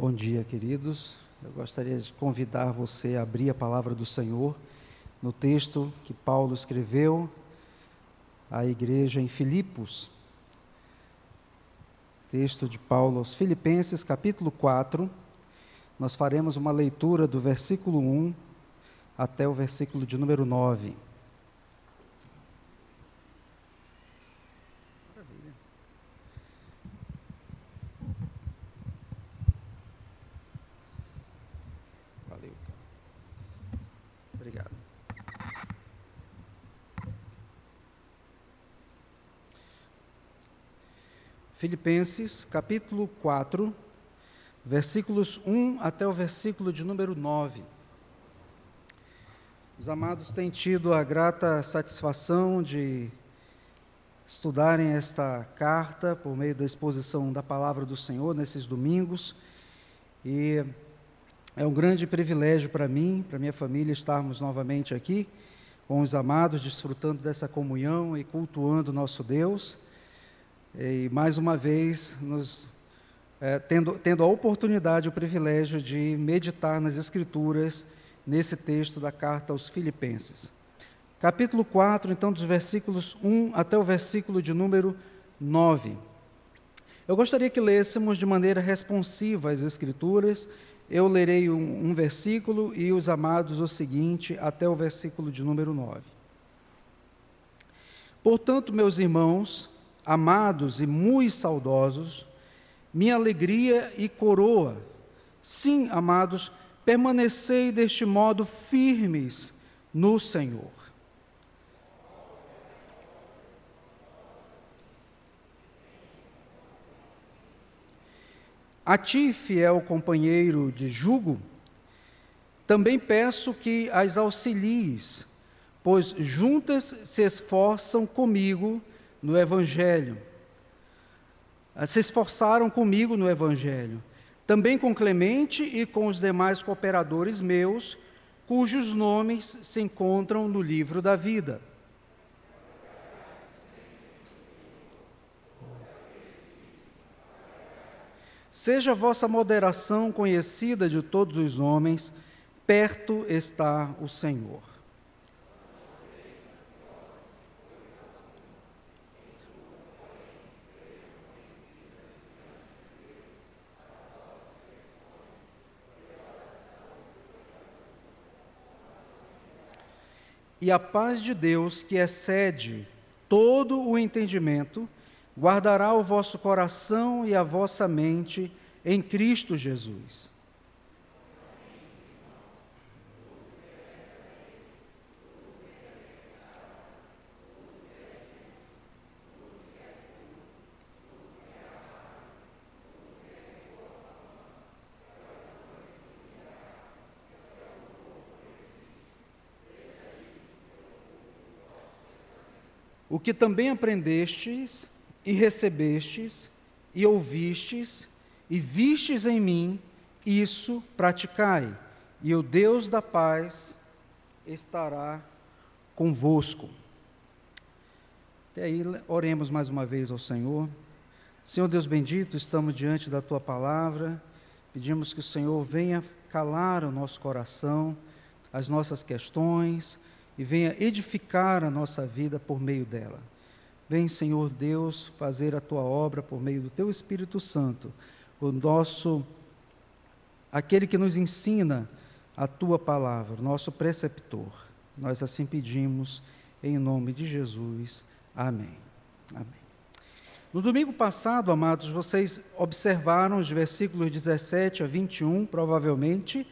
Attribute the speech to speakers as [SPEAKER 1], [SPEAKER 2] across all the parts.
[SPEAKER 1] Bom dia, queridos. Eu gostaria de convidar você a abrir a palavra do Senhor no texto que Paulo escreveu à igreja em Filipos. Texto de Paulo aos Filipenses, capítulo 4. Nós faremos uma leitura do versículo 1 até o versículo de número 9. Filipenses, capítulo 4, versículos 1 até o versículo de número 9. Os amados têm tido a grata satisfação de estudarem esta carta por meio da exposição da palavra do Senhor nesses domingos. E é um grande privilégio para mim, para minha família, estarmos novamente aqui com os amados, desfrutando dessa comunhão e cultuando nosso Deus e mais uma vez nos é, tendo, tendo a oportunidade, o privilégio de meditar nas Escrituras nesse texto da carta aos Filipenses. Capítulo 4, então, dos versículos 1 até o versículo de número 9. Eu gostaria que lêssemos de maneira responsiva as Escrituras. Eu lerei um, um versículo e os amados o seguinte, até o versículo de número 9. Portanto, meus irmãos, amados e muito saudosos, minha alegria e coroa. Sim, amados, permanecei deste modo firmes no Senhor. A ti, fiel companheiro de jugo, também peço que as auxilies, pois juntas se esforçam comigo no Evangelho. Ah, se esforçaram comigo no Evangelho. Também com Clemente e com os demais cooperadores meus, cujos nomes se encontram no livro da vida. Seja vossa moderação conhecida de todos os homens, perto está o Senhor. E a paz de Deus, que excede todo o entendimento, guardará o vosso coração e a vossa mente em Cristo Jesus. O que também aprendestes e recebestes e ouvistes e vistes em mim, isso praticai, e o Deus da paz estará convosco. Até aí, oremos mais uma vez ao Senhor. Senhor Deus bendito, estamos diante da tua palavra, pedimos que o Senhor venha calar o nosso coração, as nossas questões, e venha edificar a nossa vida por meio dela. Vem, Senhor Deus, fazer a tua obra por meio do teu Espírito Santo, o nosso aquele que nos ensina a tua palavra, nosso preceptor. Nós assim pedimos em nome de Jesus. Amém. Amém. No domingo passado, amados, vocês observaram os versículos 17 a 21, provavelmente,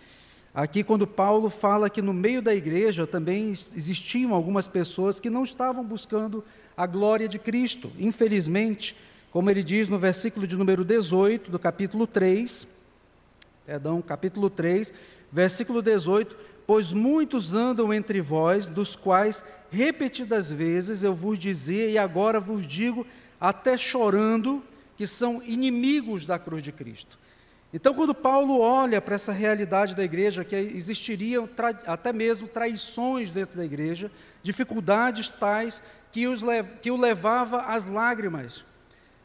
[SPEAKER 1] Aqui, quando Paulo fala que no meio da igreja também existiam algumas pessoas que não estavam buscando a glória de Cristo, infelizmente, como ele diz no versículo de número 18 do capítulo 3, perdão, capítulo 3, versículo 18: Pois muitos andam entre vós, dos quais repetidas vezes eu vos dizia e agora vos digo, até chorando, que são inimigos da cruz de Cristo. Então, quando Paulo olha para essa realidade da igreja, que existiriam até mesmo traições dentro da igreja, dificuldades tais que, os que o levava às lágrimas,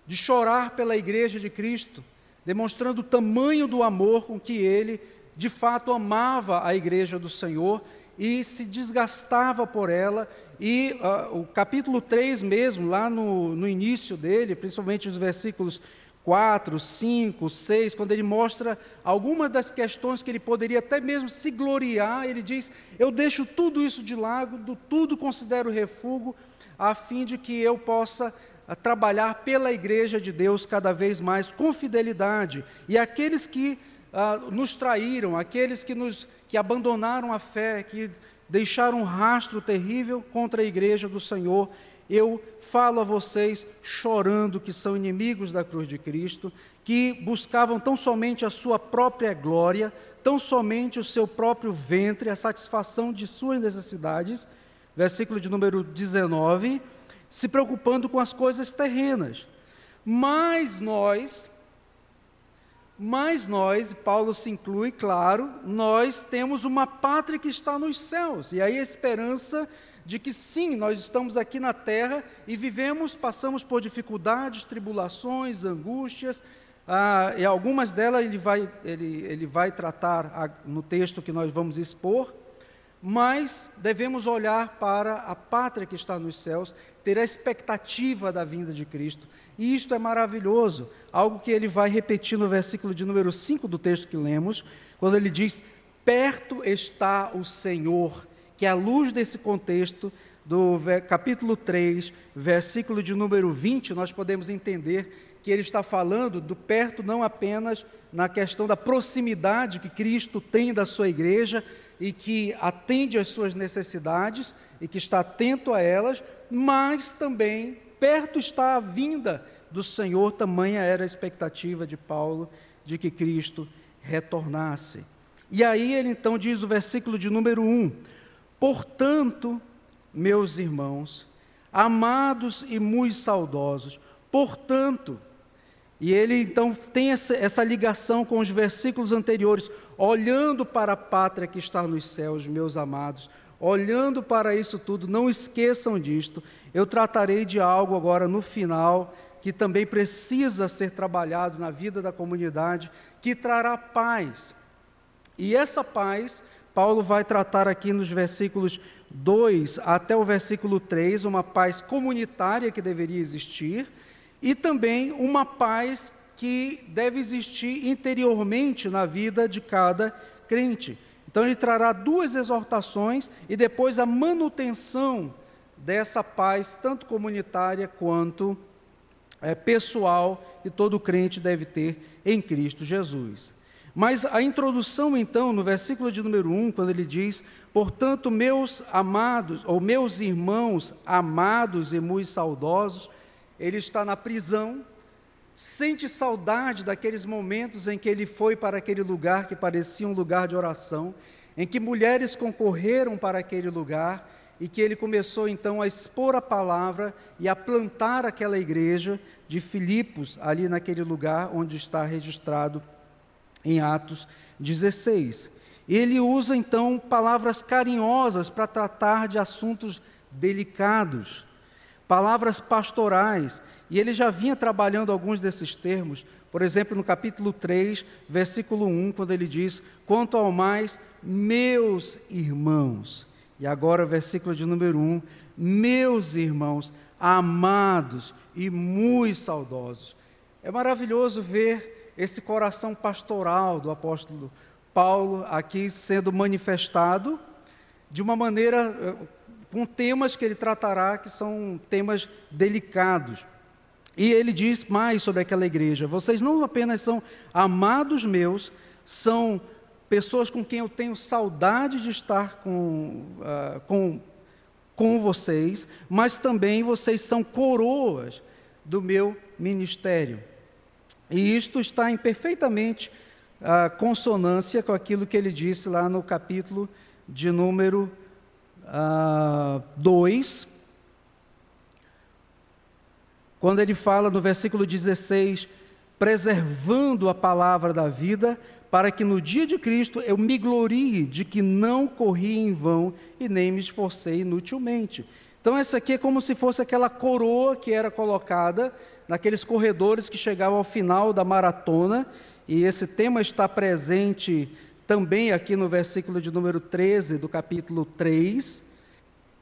[SPEAKER 1] de chorar pela igreja de Cristo, demonstrando o tamanho do amor com que ele, de fato, amava a igreja do Senhor e se desgastava por ela. E uh, o capítulo 3 mesmo, lá no, no início dele, principalmente os versículos 4, 5, 6, quando ele mostra algumas das questões que ele poderia até mesmo se gloriar, ele diz: Eu deixo tudo isso de lado, tudo considero refúgio, a fim de que eu possa ah, trabalhar pela igreja de Deus cada vez mais com fidelidade. E aqueles que ah, nos traíram, aqueles que, nos, que abandonaram a fé, que deixaram um rastro terrível contra a igreja do Senhor, eu falo a vocês chorando que são inimigos da cruz de Cristo, que buscavam tão somente a sua própria glória, tão somente o seu próprio ventre, a satisfação de suas necessidades. Versículo de número 19, se preocupando com as coisas terrenas. Mas nós, mas nós, e Paulo se inclui, claro, nós temos uma pátria que está nos céus, e aí a esperança de que sim, nós estamos aqui na terra e vivemos, passamos por dificuldades, tribulações, angústias, ah, e algumas delas ele vai, ele, ele vai tratar a, no texto que nós vamos expor, mas devemos olhar para a pátria que está nos céus, ter a expectativa da vinda de Cristo. E isto é maravilhoso, algo que ele vai repetir no versículo de número 5 do texto que lemos, quando ele diz: Perto está o Senhor que à luz desse contexto do capítulo 3, versículo de número 20, nós podemos entender que ele está falando do perto não apenas na questão da proximidade que Cristo tem da sua igreja e que atende às suas necessidades e que está atento a elas, mas também perto está a vinda do Senhor, tamanha era a expectativa de Paulo de que Cristo retornasse. E aí ele então diz o versículo de número 1: Portanto, meus irmãos, amados e muito saudosos, portanto, e ele então tem essa, essa, ligação com os versículos anteriores, olhando para a pátria que está nos céus, meus amados, olhando para isso tudo, não esqueçam disto. Eu tratarei de algo agora no final que também precisa ser trabalhado na vida da comunidade, que trará paz. E essa paz Paulo vai tratar aqui nos versículos 2 até o versículo 3 uma paz comunitária que deveria existir e também uma paz que deve existir interiormente na vida de cada crente. Então, ele trará duas exortações e depois a manutenção dessa paz, tanto comunitária quanto é, pessoal, que todo crente deve ter em Cristo Jesus. Mas a introdução, então, no versículo de número 1, quando ele diz: Portanto, meus amados, ou meus irmãos amados e muito saudosos, ele está na prisão, sente saudade daqueles momentos em que ele foi para aquele lugar que parecia um lugar de oração, em que mulheres concorreram para aquele lugar e que ele começou então a expor a palavra e a plantar aquela igreja de Filipos, ali naquele lugar onde está registrado em Atos 16. Ele usa então palavras carinhosas para tratar de assuntos delicados, palavras pastorais, e ele já vinha trabalhando alguns desses termos, por exemplo, no capítulo 3, versículo 1, quando ele diz: Quanto ao mais, meus irmãos. E agora, versículo de número 1, meus irmãos, amados e muito saudosos. É maravilhoso ver esse coração pastoral do apóstolo Paulo aqui sendo manifestado de uma maneira eh, com temas que ele tratará que são temas delicados. E ele diz mais sobre aquela igreja: vocês não apenas são amados meus, são pessoas com quem eu tenho saudade de estar com, uh, com, com vocês, mas também vocês são coroas do meu ministério. E isto está em perfeitamente a consonância com aquilo que ele disse lá no capítulo de número 2, uh, quando ele fala no versículo 16: preservando a palavra da vida, para que no dia de Cristo eu me glorie de que não corri em vão e nem me esforcei inutilmente. Então, essa aqui é como se fosse aquela coroa que era colocada naqueles corredores que chegavam ao final da maratona, e esse tema está presente também aqui no versículo de número 13 do capítulo 3.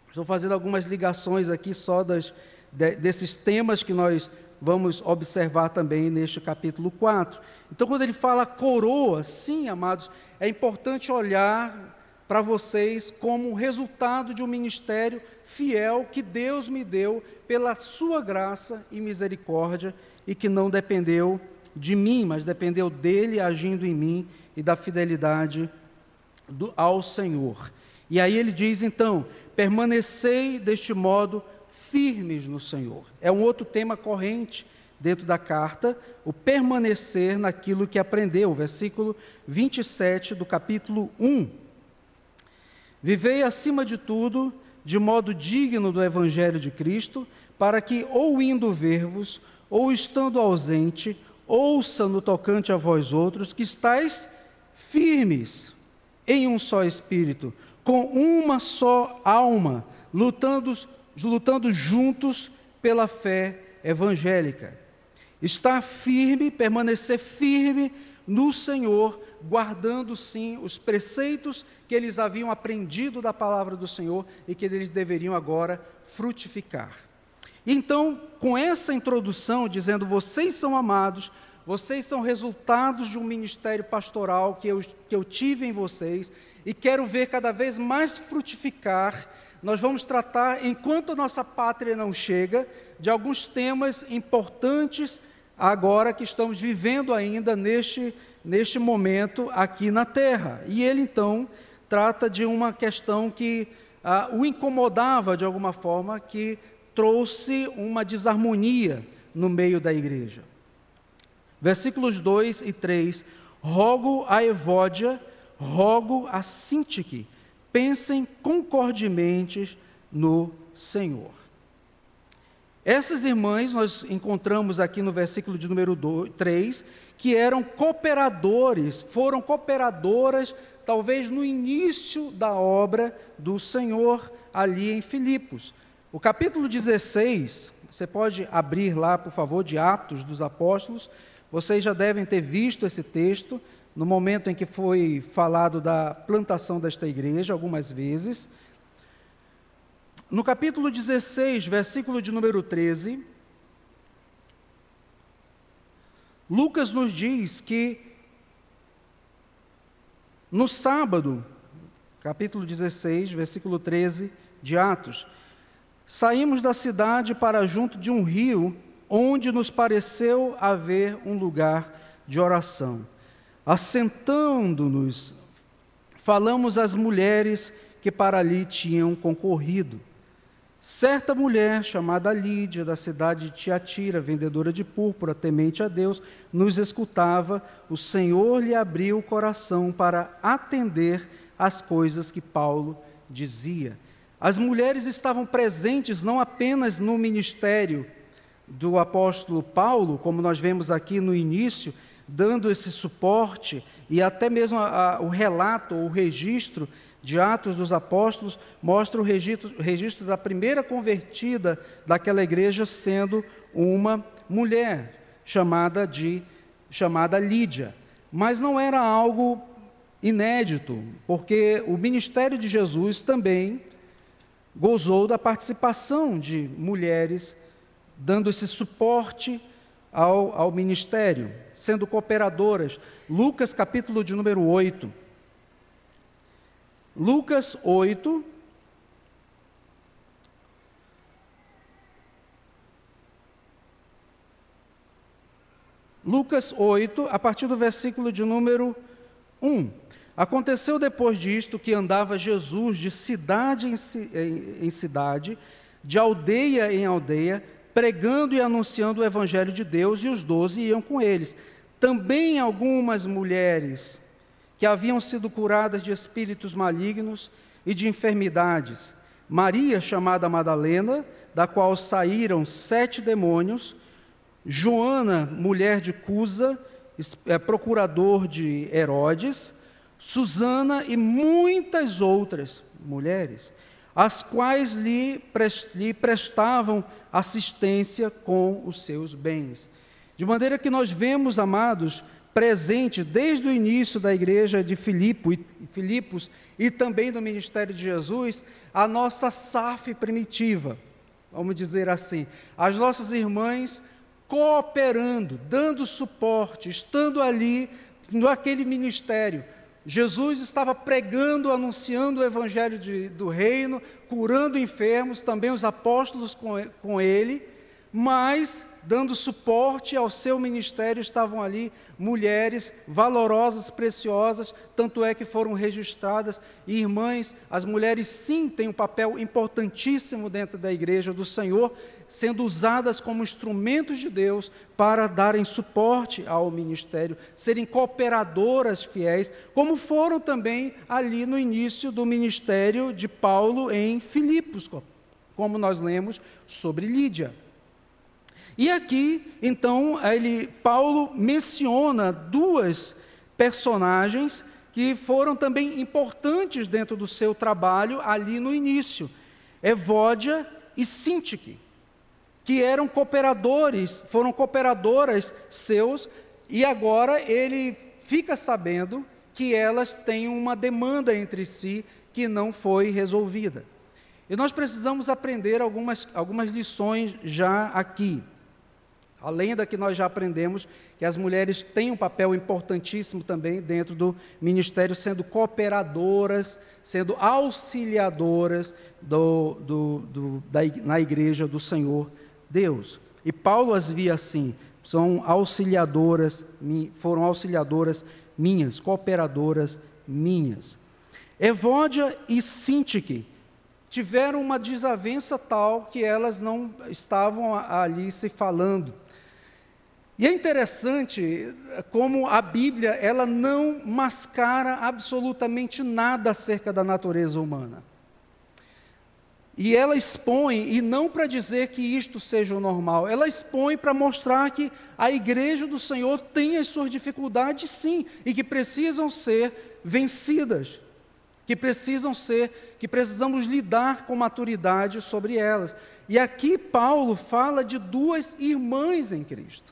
[SPEAKER 1] Estou fazendo algumas ligações aqui só das, de, desses temas que nós vamos observar também neste capítulo 4. Então, quando ele fala coroa, sim, amados, é importante olhar para vocês como resultado de um ministério fiel que Deus me deu pela sua graça e misericórdia e que não dependeu de mim, mas dependeu dele agindo em mim e da fidelidade do, ao Senhor. E aí ele diz então: permanecei deste modo firmes no Senhor. É um outro tema corrente dentro da carta, o permanecer naquilo que aprendeu, versículo 27 do capítulo 1. Vivei acima de tudo de modo digno do evangelho de Cristo, para que ou indo ver-vos, ou estando ausente, ouça no tocante a vós outros que estáis firmes em um só espírito, com uma só alma, lutando, lutando juntos pela fé evangélica. Estar firme, permanecer firme no Senhor, guardando sim os preceitos que eles haviam aprendido da palavra do Senhor e que eles deveriam agora frutificar. Então, com essa introdução, dizendo: vocês são amados, vocês são resultados de um ministério pastoral que eu, que eu tive em vocês e quero ver cada vez mais frutificar. Nós vamos tratar, enquanto nossa pátria não chega, de alguns temas importantes agora que estamos vivendo ainda neste, neste momento aqui na terra. E ele então trata de uma questão que ah, o incomodava de alguma forma, que trouxe uma desarmonia no meio da igreja. Versículos 2 e 3: Rogo a Evódia, rogo a Sintique, pensem concordemente no Senhor. Essas irmãs nós encontramos aqui no versículo de número 3, que eram cooperadores, foram cooperadoras, talvez no início da obra do Senhor ali em Filipos. O capítulo 16, você pode abrir lá, por favor, de Atos dos Apóstolos. Vocês já devem ter visto esse texto no momento em que foi falado da plantação desta igreja, algumas vezes. No capítulo 16, versículo de número 13, Lucas nos diz que no sábado, capítulo 16, versículo 13 de Atos, Saímos da cidade para junto de um rio, onde nos pareceu haver um lugar de oração. Assentando-nos, falamos às mulheres que para ali tinham concorrido. Certa mulher, chamada Lídia, da cidade de Tiatira, vendedora de púrpura, temente a Deus, nos escutava. O Senhor lhe abriu o coração para atender às coisas que Paulo dizia. As mulheres estavam presentes não apenas no ministério do apóstolo Paulo, como nós vemos aqui no início, dando esse suporte, e até mesmo a, a, o relato, o registro de Atos dos Apóstolos mostra o registro, registro da primeira convertida daquela igreja sendo uma mulher chamada de chamada Lídia. Mas não era algo inédito, porque o ministério de Jesus também gozou da participação de mulheres, dando esse suporte ao, ao ministério, sendo cooperadoras. Lucas, capítulo de número 8. Lucas 8. Lucas 8, a partir do versículo de número 1. Aconteceu depois disto que andava Jesus de cidade em, cidade, de aldeia em aldeia, pregando e anunciando o evangelho de Deus, e os doze iam com eles. Também algumas mulheres que haviam sido curadas de espíritos malignos e de enfermidades. Maria, chamada Madalena, da qual saíram sete demônios, Joana, mulher de Cusa, é, procurador de Herodes, Susana e muitas outras mulheres. as quais lhe, lhe prestavam assistência com os seus bens. De maneira que nós vemos, amados, presente desde o início da igreja de Filipo, Filipos e também do ministério de Jesus, a nossa SAF primitiva, vamos dizer assim, as nossas irmãs cooperando, dando suporte, estando ali naquele ministério. Jesus estava pregando, anunciando o evangelho de, do reino, curando enfermos, também os apóstolos com, com ele, mas dando suporte ao seu ministério estavam ali mulheres valorosas, preciosas, tanto é que foram registradas. E irmãs, as mulheres sim têm um papel importantíssimo dentro da igreja do Senhor, sendo usadas como instrumentos de Deus para darem suporte ao ministério, serem cooperadoras fiéis, como foram também ali no início do ministério de Paulo em Filipos, como nós lemos sobre Lídia. E aqui, então, ele, Paulo menciona duas personagens que foram também importantes dentro do seu trabalho ali no início: Evódia e Sintique, que eram cooperadores, foram cooperadoras seus, e agora ele fica sabendo que elas têm uma demanda entre si que não foi resolvida. E nós precisamos aprender algumas, algumas lições já aqui. Além da que nós já aprendemos, que as mulheres têm um papel importantíssimo também dentro do ministério, sendo cooperadoras, sendo auxiliadoras do, do, do, da, na igreja do Senhor Deus. E Paulo as via assim, são auxiliadoras, foram auxiliadoras minhas, cooperadoras minhas. Evódia e Sintique tiveram uma desavença tal que elas não estavam ali se falando. E é interessante como a Bíblia ela não mascara absolutamente nada acerca da natureza humana. E ela expõe, e não para dizer que isto seja o normal, ela expõe para mostrar que a igreja do Senhor tem as suas dificuldades, sim, e que precisam ser vencidas, que precisam ser, que precisamos lidar com maturidade sobre elas. E aqui Paulo fala de duas irmãs em Cristo.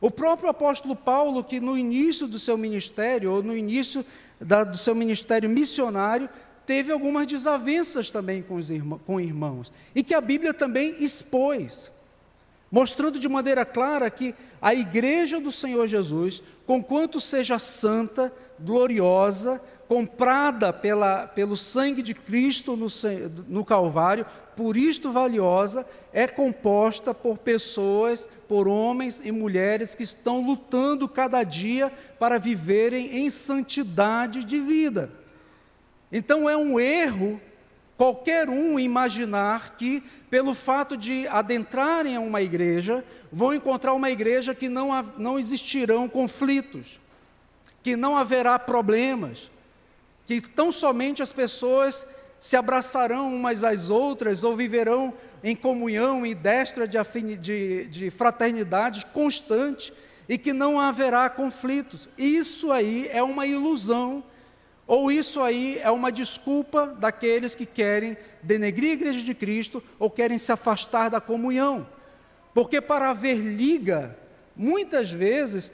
[SPEAKER 1] O próprio apóstolo Paulo, que no início do seu ministério, ou no início da, do seu ministério missionário, teve algumas desavenças também com, os irmãos, com irmãos, e que a Bíblia também expôs, mostrando de maneira clara que a igreja do Senhor Jesus, conquanto seja santa, gloriosa, comprada pela, pelo sangue de Cristo no, no Calvário, por isto valiosa, é composta por pessoas, por homens e mulheres que estão lutando cada dia para viverem em santidade de vida. Então é um erro qualquer um imaginar que, pelo fato de adentrarem a uma igreja, vão encontrar uma igreja que não, não existirão conflitos, que não haverá problemas, que tão somente as pessoas se abraçarão umas às outras ou viverão em comunhão e destra de, de, de fraternidade constante e que não haverá conflitos. Isso aí é uma ilusão, ou isso aí é uma desculpa daqueles que querem denegrir a igreja de Cristo ou querem se afastar da comunhão. Porque para haver liga, muitas vezes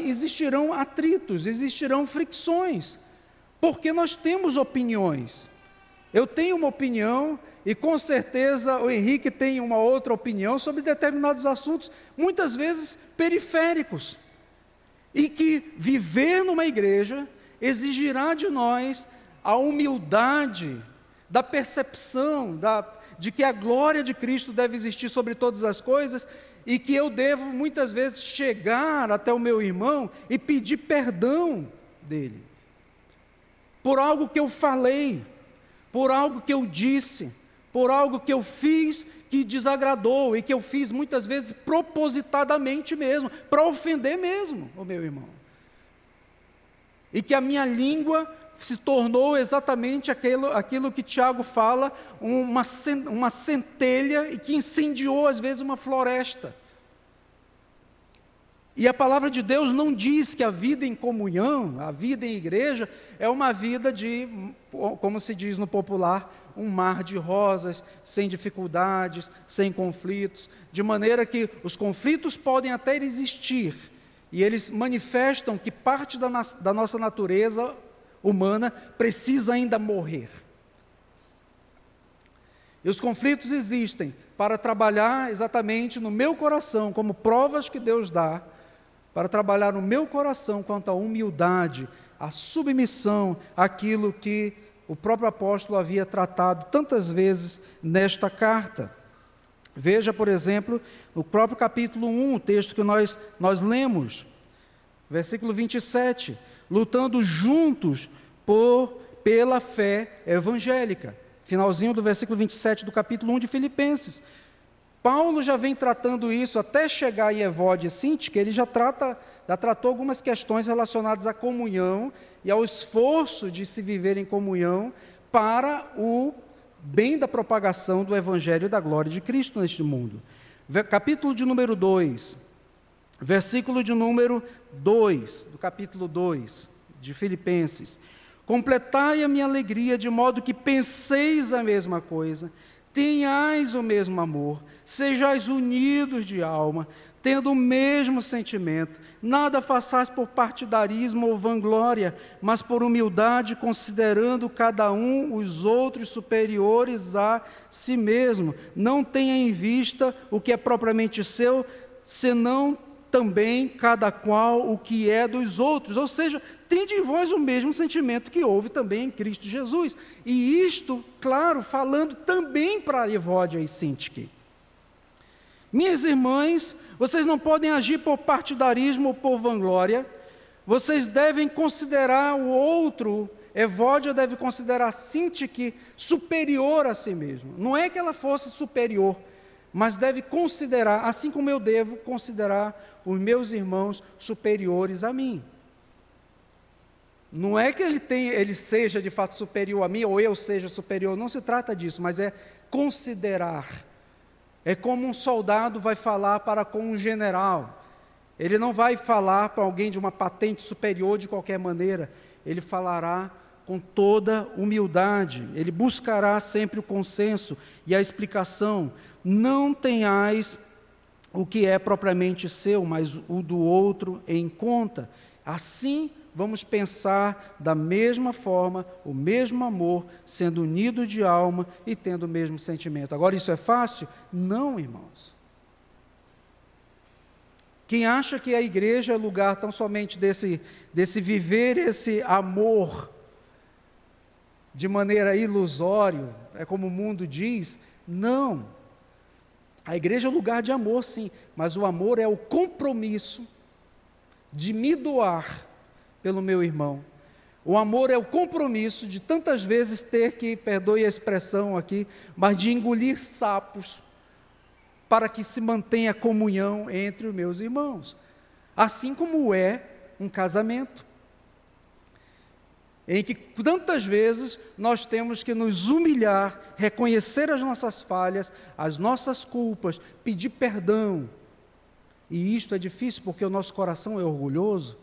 [SPEAKER 1] existirão atritos, existirão fricções porque nós temos opiniões. Eu tenho uma opinião e com certeza o Henrique tem uma outra opinião sobre determinados assuntos, muitas vezes periféricos. E que viver numa igreja exigirá de nós a humildade da percepção da, de que a glória de Cristo deve existir sobre todas as coisas e que eu devo muitas vezes chegar até o meu irmão e pedir perdão dele por algo que eu falei, por algo que eu disse, por algo que eu fiz que desagradou e que eu fiz muitas vezes propositadamente mesmo, para ofender mesmo o meu irmão. E que a minha língua se tornou exatamente aquilo, aquilo que Tiago fala, uma, uma centelha e que incendiou às vezes uma floresta. E a palavra de Deus não diz que a vida em comunhão, a vida em igreja, é uma vida de, como se diz no popular, um mar de rosas, sem dificuldades, sem conflitos, de maneira que os conflitos podem até existir, e eles manifestam que parte da, da nossa natureza humana precisa ainda morrer. E os conflitos existem para trabalhar exatamente no meu coração, como provas que Deus dá para trabalhar no meu coração quanto à humildade, à submissão àquilo que o próprio apóstolo havia tratado tantas vezes nesta carta. Veja, por exemplo, no próprio capítulo 1, o texto que nós, nós lemos, versículo 27, lutando juntos por, pela fé evangélica. Finalzinho do versículo 27 do capítulo 1 de Filipenses. Paulo já vem tratando isso até chegar em Evode Sinti, que ele já, trata, já tratou algumas questões relacionadas à comunhão e ao esforço de se viver em comunhão para o bem da propagação do Evangelho e da glória de Cristo neste mundo. Capítulo de número 2, versículo de número 2, do capítulo 2 de Filipenses. Completai a minha alegria de modo que penseis a mesma coisa, tenhais o mesmo amor, sejais unidos de alma, tendo o mesmo sentimento, nada façais por partidarismo ou vanglória, mas por humildade, considerando cada um os outros superiores a si mesmo. Não tenha em vista o que é propriamente seu, senão também cada qual o que é dos outros. Ou seja, tende em vós o mesmo sentimento que houve também em Cristo Jesus. E isto, claro, falando também para Evódia e Sintique. Minhas irmãs, vocês não podem agir por partidarismo ou por vanglória, vocês devem considerar o outro, Evódia deve considerar Sintique superior a si mesmo. Não é que ela fosse superior, mas deve considerar, assim como eu devo considerar os meus irmãos superiores a mim. Não é que ele, tenha, ele seja de fato superior a mim ou eu seja superior, não se trata disso, mas é considerar é como um soldado vai falar para com um general. Ele não vai falar para alguém de uma patente superior de qualquer maneira. Ele falará com toda humildade. Ele buscará sempre o consenso e a explicação. Não tenhais o que é propriamente seu, mas o do outro em conta. Assim vamos pensar da mesma forma, o mesmo amor, sendo unido de alma e tendo o mesmo sentimento. Agora, isso é fácil? Não, irmãos. Quem acha que a igreja é lugar tão somente desse, desse viver esse amor de maneira ilusória, é como o mundo diz, não. A igreja é lugar de amor, sim, mas o amor é o compromisso de me doar pelo meu irmão. O amor é o compromisso de tantas vezes ter que, perdoe a expressão aqui, mas de engolir sapos para que se mantenha comunhão entre os meus irmãos. Assim como é um casamento. Em que tantas vezes nós temos que nos humilhar, reconhecer as nossas falhas, as nossas culpas, pedir perdão. E isto é difícil porque o nosso coração é orgulhoso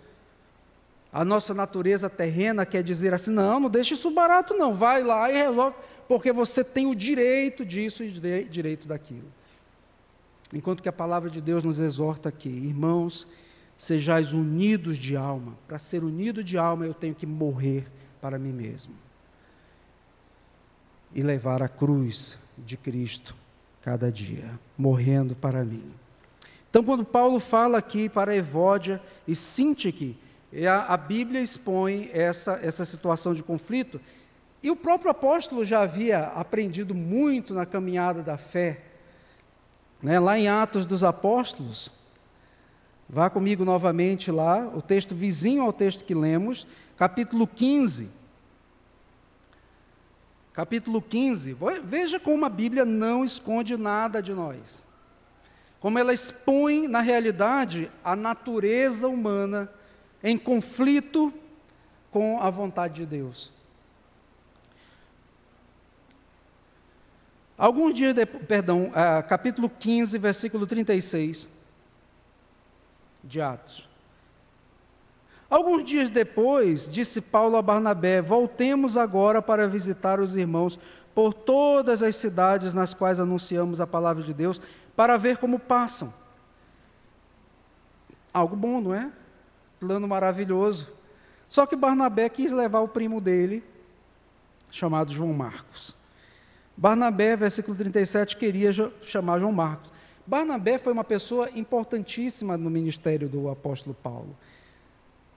[SPEAKER 1] a nossa natureza terrena quer dizer assim: não, não deixe isso barato, não, vai lá e resolve, porque você tem o direito disso e direito daquilo. Enquanto que a palavra de Deus nos exorta aqui, irmãos, sejais unidos de alma. Para ser unido de alma, eu tenho que morrer para mim mesmo e levar a cruz de Cristo cada dia, morrendo para mim. Então, quando Paulo fala aqui para Evódia e Sintique, e a, a Bíblia expõe essa, essa situação de conflito. E o próprio apóstolo já havia aprendido muito na caminhada da fé. Né? Lá em Atos dos Apóstolos, vá comigo novamente lá, o texto vizinho ao texto que lemos, capítulo 15. Capítulo 15. Veja como a Bíblia não esconde nada de nós. Como ela expõe, na realidade, a natureza humana em conflito com a vontade de Deus. Alguns dias, de, perdão, uh, capítulo 15, versículo 36. de Atos. Alguns dias depois, disse Paulo a Barnabé: Voltemos agora para visitar os irmãos por todas as cidades nas quais anunciamos a palavra de Deus, para ver como passam. Algo bom, não é? Plano maravilhoso. Só que Barnabé quis levar o primo dele, chamado João Marcos. Barnabé, versículo 37, queria chamar João Marcos. Barnabé foi uma pessoa importantíssima no ministério do apóstolo Paulo,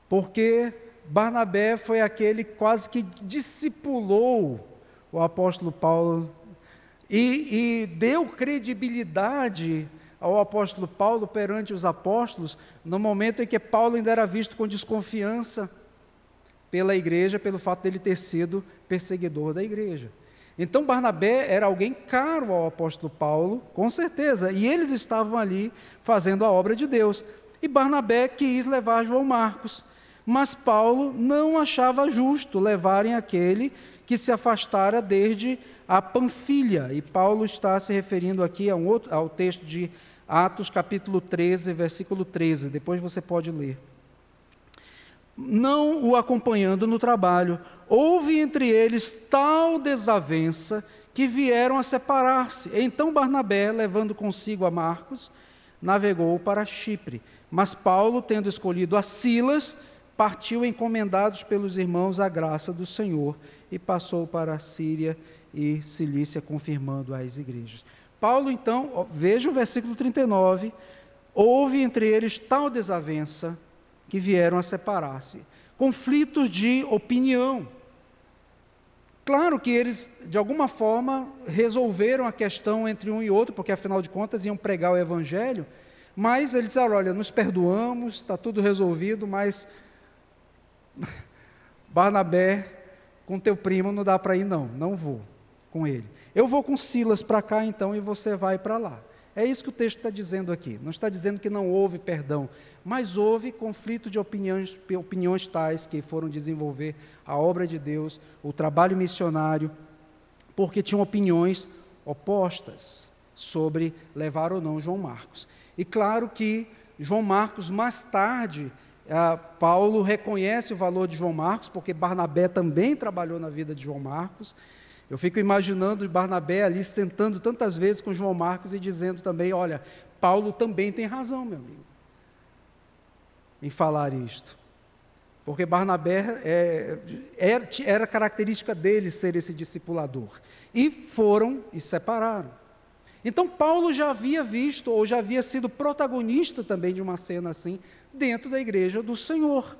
[SPEAKER 1] porque Barnabé foi aquele quase que discipulou o apóstolo Paulo e, e deu credibilidade ao apóstolo Paulo perante os apóstolos, no momento em que Paulo ainda era visto com desconfiança pela igreja, pelo fato dele ter sido perseguidor da igreja. Então Barnabé era alguém caro ao apóstolo Paulo, com certeza, e eles estavam ali fazendo a obra de Deus. E Barnabé quis levar João Marcos, mas Paulo não achava justo levarem aquele que se afastara desde a Panfilha. E Paulo está se referindo aqui um outro, ao texto de Atos, capítulo 13, versículo 13. Depois você pode ler não o acompanhando no trabalho. Houve entre eles tal desavença que vieram a separar-se. Então Barnabé, levando consigo a Marcos, navegou para Chipre. Mas Paulo, tendo escolhido a Silas, partiu encomendados pelos irmãos à graça do Senhor e passou para a Síria e Cilícia, confirmando as igrejas. Paulo, então, veja o versículo 39, houve entre eles tal desavença que vieram a separar-se. Conflitos de opinião. Claro que eles, de alguma forma, resolveram a questão entre um e outro, porque afinal de contas iam pregar o Evangelho, mas eles disseram: olha, nos perdoamos, está tudo resolvido, mas Barnabé, com teu primo não dá para ir, não, não vou com ele. Eu vou com Silas para cá então e você vai para lá. É isso que o texto está dizendo aqui. Não está dizendo que não houve perdão, mas houve conflito de opiniões, opiniões tais que foram desenvolver a obra de Deus, o trabalho missionário, porque tinham opiniões opostas sobre levar ou não João Marcos. E claro que João Marcos, mais tarde, ah, Paulo reconhece o valor de João Marcos, porque Barnabé também trabalhou na vida de João Marcos. Eu fico imaginando Barnabé ali sentando tantas vezes com João Marcos e dizendo também: olha, Paulo também tem razão, meu amigo, em falar isto. Porque Barnabé é, era, é, era característica dele ser esse discipulador. E foram e separaram. Então, Paulo já havia visto, ou já havia sido protagonista também de uma cena assim, dentro da igreja do Senhor.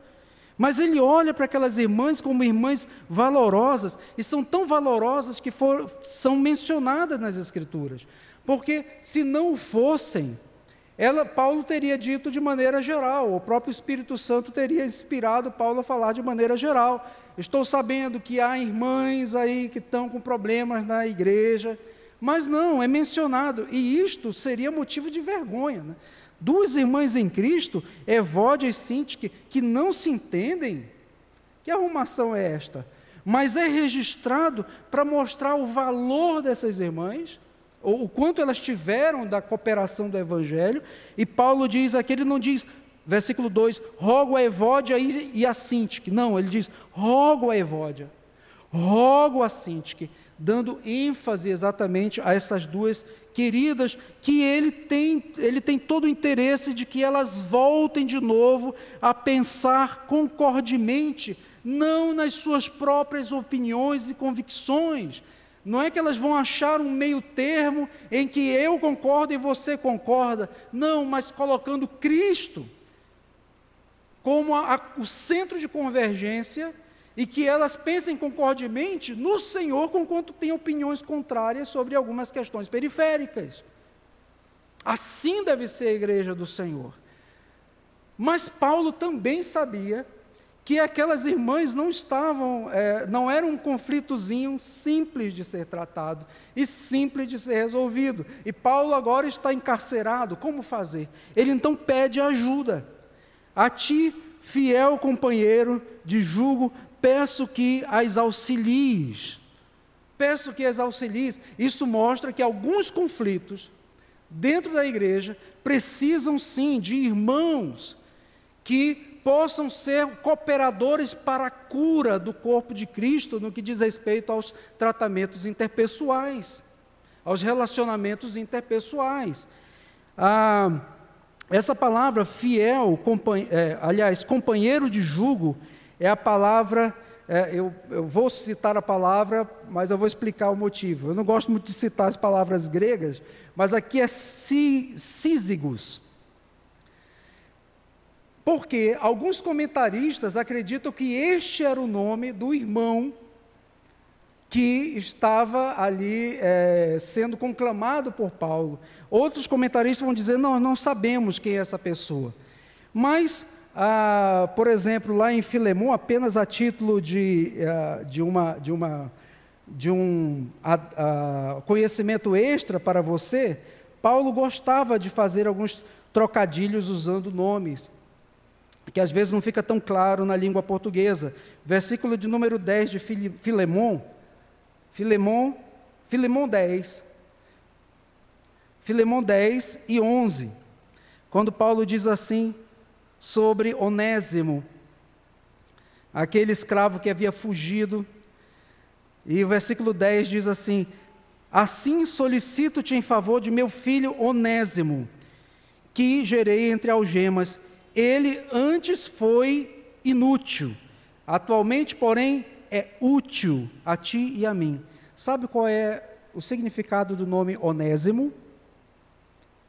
[SPEAKER 1] Mas ele olha para aquelas irmãs como irmãs valorosas, e são tão valorosas que são mencionadas nas Escrituras. Porque se não fossem, ela, Paulo teria dito de maneira geral, o próprio Espírito Santo teria inspirado Paulo a falar de maneira geral. Estou sabendo que há irmãs aí que estão com problemas na igreja, mas não, é mencionado, e isto seria motivo de vergonha. Né? Duas irmãs em Cristo, Evódia e Sintique, que não se entendem. Que arrumação é esta? Mas é registrado para mostrar o valor dessas irmãs, ou o quanto elas tiveram da cooperação do Evangelho. E Paulo diz aqui, ele não diz, versículo 2, rogo a Evódia e a Sintique. Não, ele diz, rogo a Evódia, rogo a Sintique, dando ênfase exatamente a essas duas queridas, que ele tem, ele tem todo o interesse de que elas voltem de novo a pensar concordemente, não nas suas próprias opiniões e convicções. Não é que elas vão achar um meio termo em que eu concordo e você concorda. Não, mas colocando Cristo como a, a, o centro de convergência e que elas pensem concordemente no Senhor, conquanto têm opiniões contrárias sobre algumas questões periféricas. Assim deve ser a igreja do Senhor. Mas Paulo também sabia que aquelas irmãs não estavam, é, não era um conflitozinho simples de ser tratado e simples de ser resolvido. E Paulo agora está encarcerado, como fazer? Ele então pede ajuda. A ti, fiel companheiro de jugo, peço que as auxilies. Peço que as auxilies. Isso mostra que alguns conflitos dentro da igreja, precisam sim de irmãos que possam ser cooperadores para a cura do corpo de Cristo no que diz respeito aos tratamentos interpessoais, aos relacionamentos interpessoais. Ah, essa palavra fiel, é, aliás, companheiro de jugo, é a palavra. É, eu, eu, vou citar a palavra, mas eu vou explicar o motivo. Eu não gosto muito de citar as palavras gregas, mas aqui é sísigos. Porque alguns comentaristas acreditam que este era o nome do irmão que estava ali é, sendo conclamado por Paulo. Outros comentaristas vão dizer: não, não sabemos quem é essa pessoa. Mas, ah, por exemplo, lá em Filemão, apenas a título de, ah, de, uma, de, uma, de um conhecimento extra para você, Paulo gostava de fazer alguns trocadilhos usando nomes, que às vezes não fica tão claro na língua portuguesa. Versículo de número 10 de Filemão Filemão, Filemão 10. Filemão 10 e 11. Quando Paulo diz assim sobre Onésimo, aquele escravo que havia fugido, e o versículo 10 diz assim: Assim solicito-te em favor de meu filho Onésimo, que gerei entre algemas. Ele antes foi inútil, atualmente, porém, é útil a ti e a mim. Sabe qual é o significado do nome Onésimo?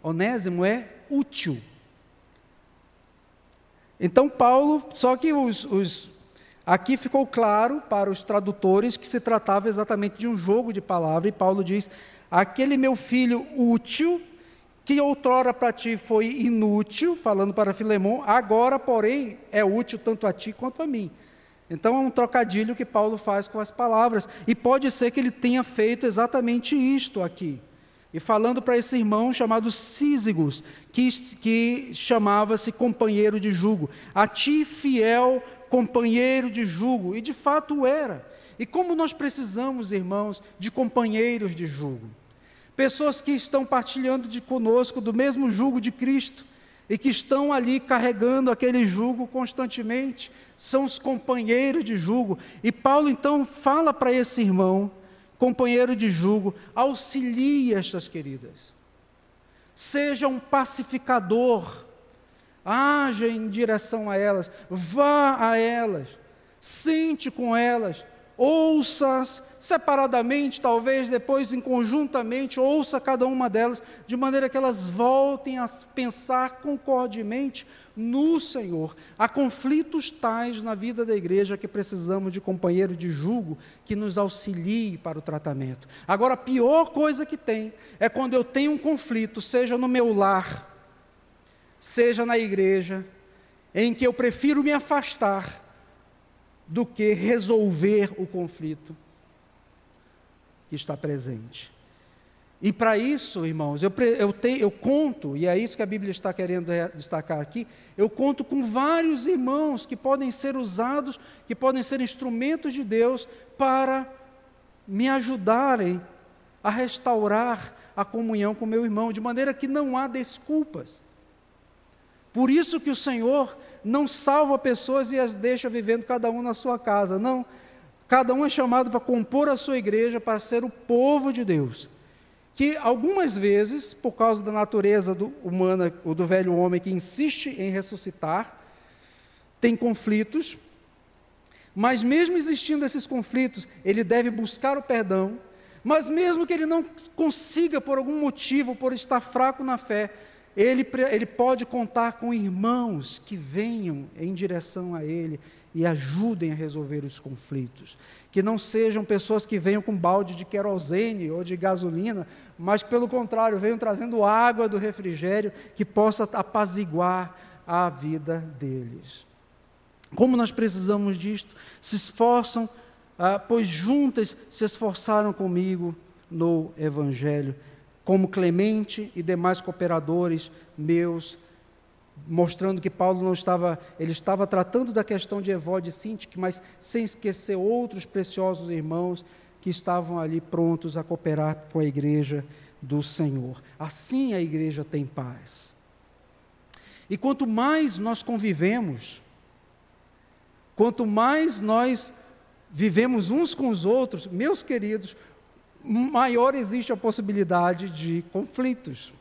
[SPEAKER 1] Onésimo é útil. Então, Paulo, só que os, os, aqui ficou claro para os tradutores que se tratava exatamente de um jogo de palavras, e Paulo diz: aquele meu filho útil, que outrora para ti foi inútil, falando para Filemão, agora, porém, é útil tanto a ti quanto a mim. Então é um trocadilho que Paulo faz com as palavras. E pode ser que ele tenha feito exatamente isto aqui. E falando para esse irmão chamado Císigos, que, que chamava-se companheiro de jugo. A ti, fiel companheiro de jugo. E de fato era. E como nós precisamos, irmãos, de companheiros de jugo. Pessoas que estão partilhando de conosco do mesmo jugo de Cristo e que estão ali carregando aquele jugo constantemente, são os companheiros de jugo. E Paulo então fala para esse irmão, companheiro de jugo, auxilie estas queridas. Seja um pacificador, haja em direção a elas, vá a elas, sente com elas, ouça-as separadamente, talvez depois em conjuntamente, ouça cada uma delas, de maneira que elas voltem a pensar concordemente no Senhor. Há conflitos tais na vida da igreja que precisamos de companheiro de julgo que nos auxilie para o tratamento. Agora, a pior coisa que tem é quando eu tenho um conflito, seja no meu lar, seja na igreja, em que eu prefiro me afastar do que resolver o conflito que está presente. E para isso, irmãos, eu, eu, te, eu conto, e é isso que a Bíblia está querendo destacar aqui, eu conto com vários irmãos que podem ser usados, que podem ser instrumentos de Deus para me ajudarem a restaurar a comunhão com meu irmão, de maneira que não há desculpas. Por isso que o Senhor não salva pessoas e as deixa vivendo cada um na sua casa. Não. Cada um é chamado para compor a sua igreja, para ser o povo de Deus. Que algumas vezes, por causa da natureza do, humana, ou do velho homem que insiste em ressuscitar, tem conflitos, mas mesmo existindo esses conflitos, ele deve buscar o perdão, mas mesmo que ele não consiga, por algum motivo, por estar fraco na fé, ele, ele pode contar com irmãos que venham em direção a ele e ajudem a resolver os conflitos. Que não sejam pessoas que venham com balde de querosene ou de gasolina, mas pelo contrário, venham trazendo água do refrigério que possa apaziguar a vida deles. Como nós precisamos disto? Se esforçam, ah, pois juntas se esforçaram comigo no Evangelho como Clemente e demais cooperadores meus, mostrando que Paulo não estava, ele estava tratando da questão de Evode e Sintique, mas sem esquecer outros preciosos irmãos que estavam ali prontos a cooperar com a igreja do Senhor. Assim a igreja tem paz. E quanto mais nós convivemos, quanto mais nós vivemos uns com os outros, meus queridos, maior existe a possibilidade de conflitos.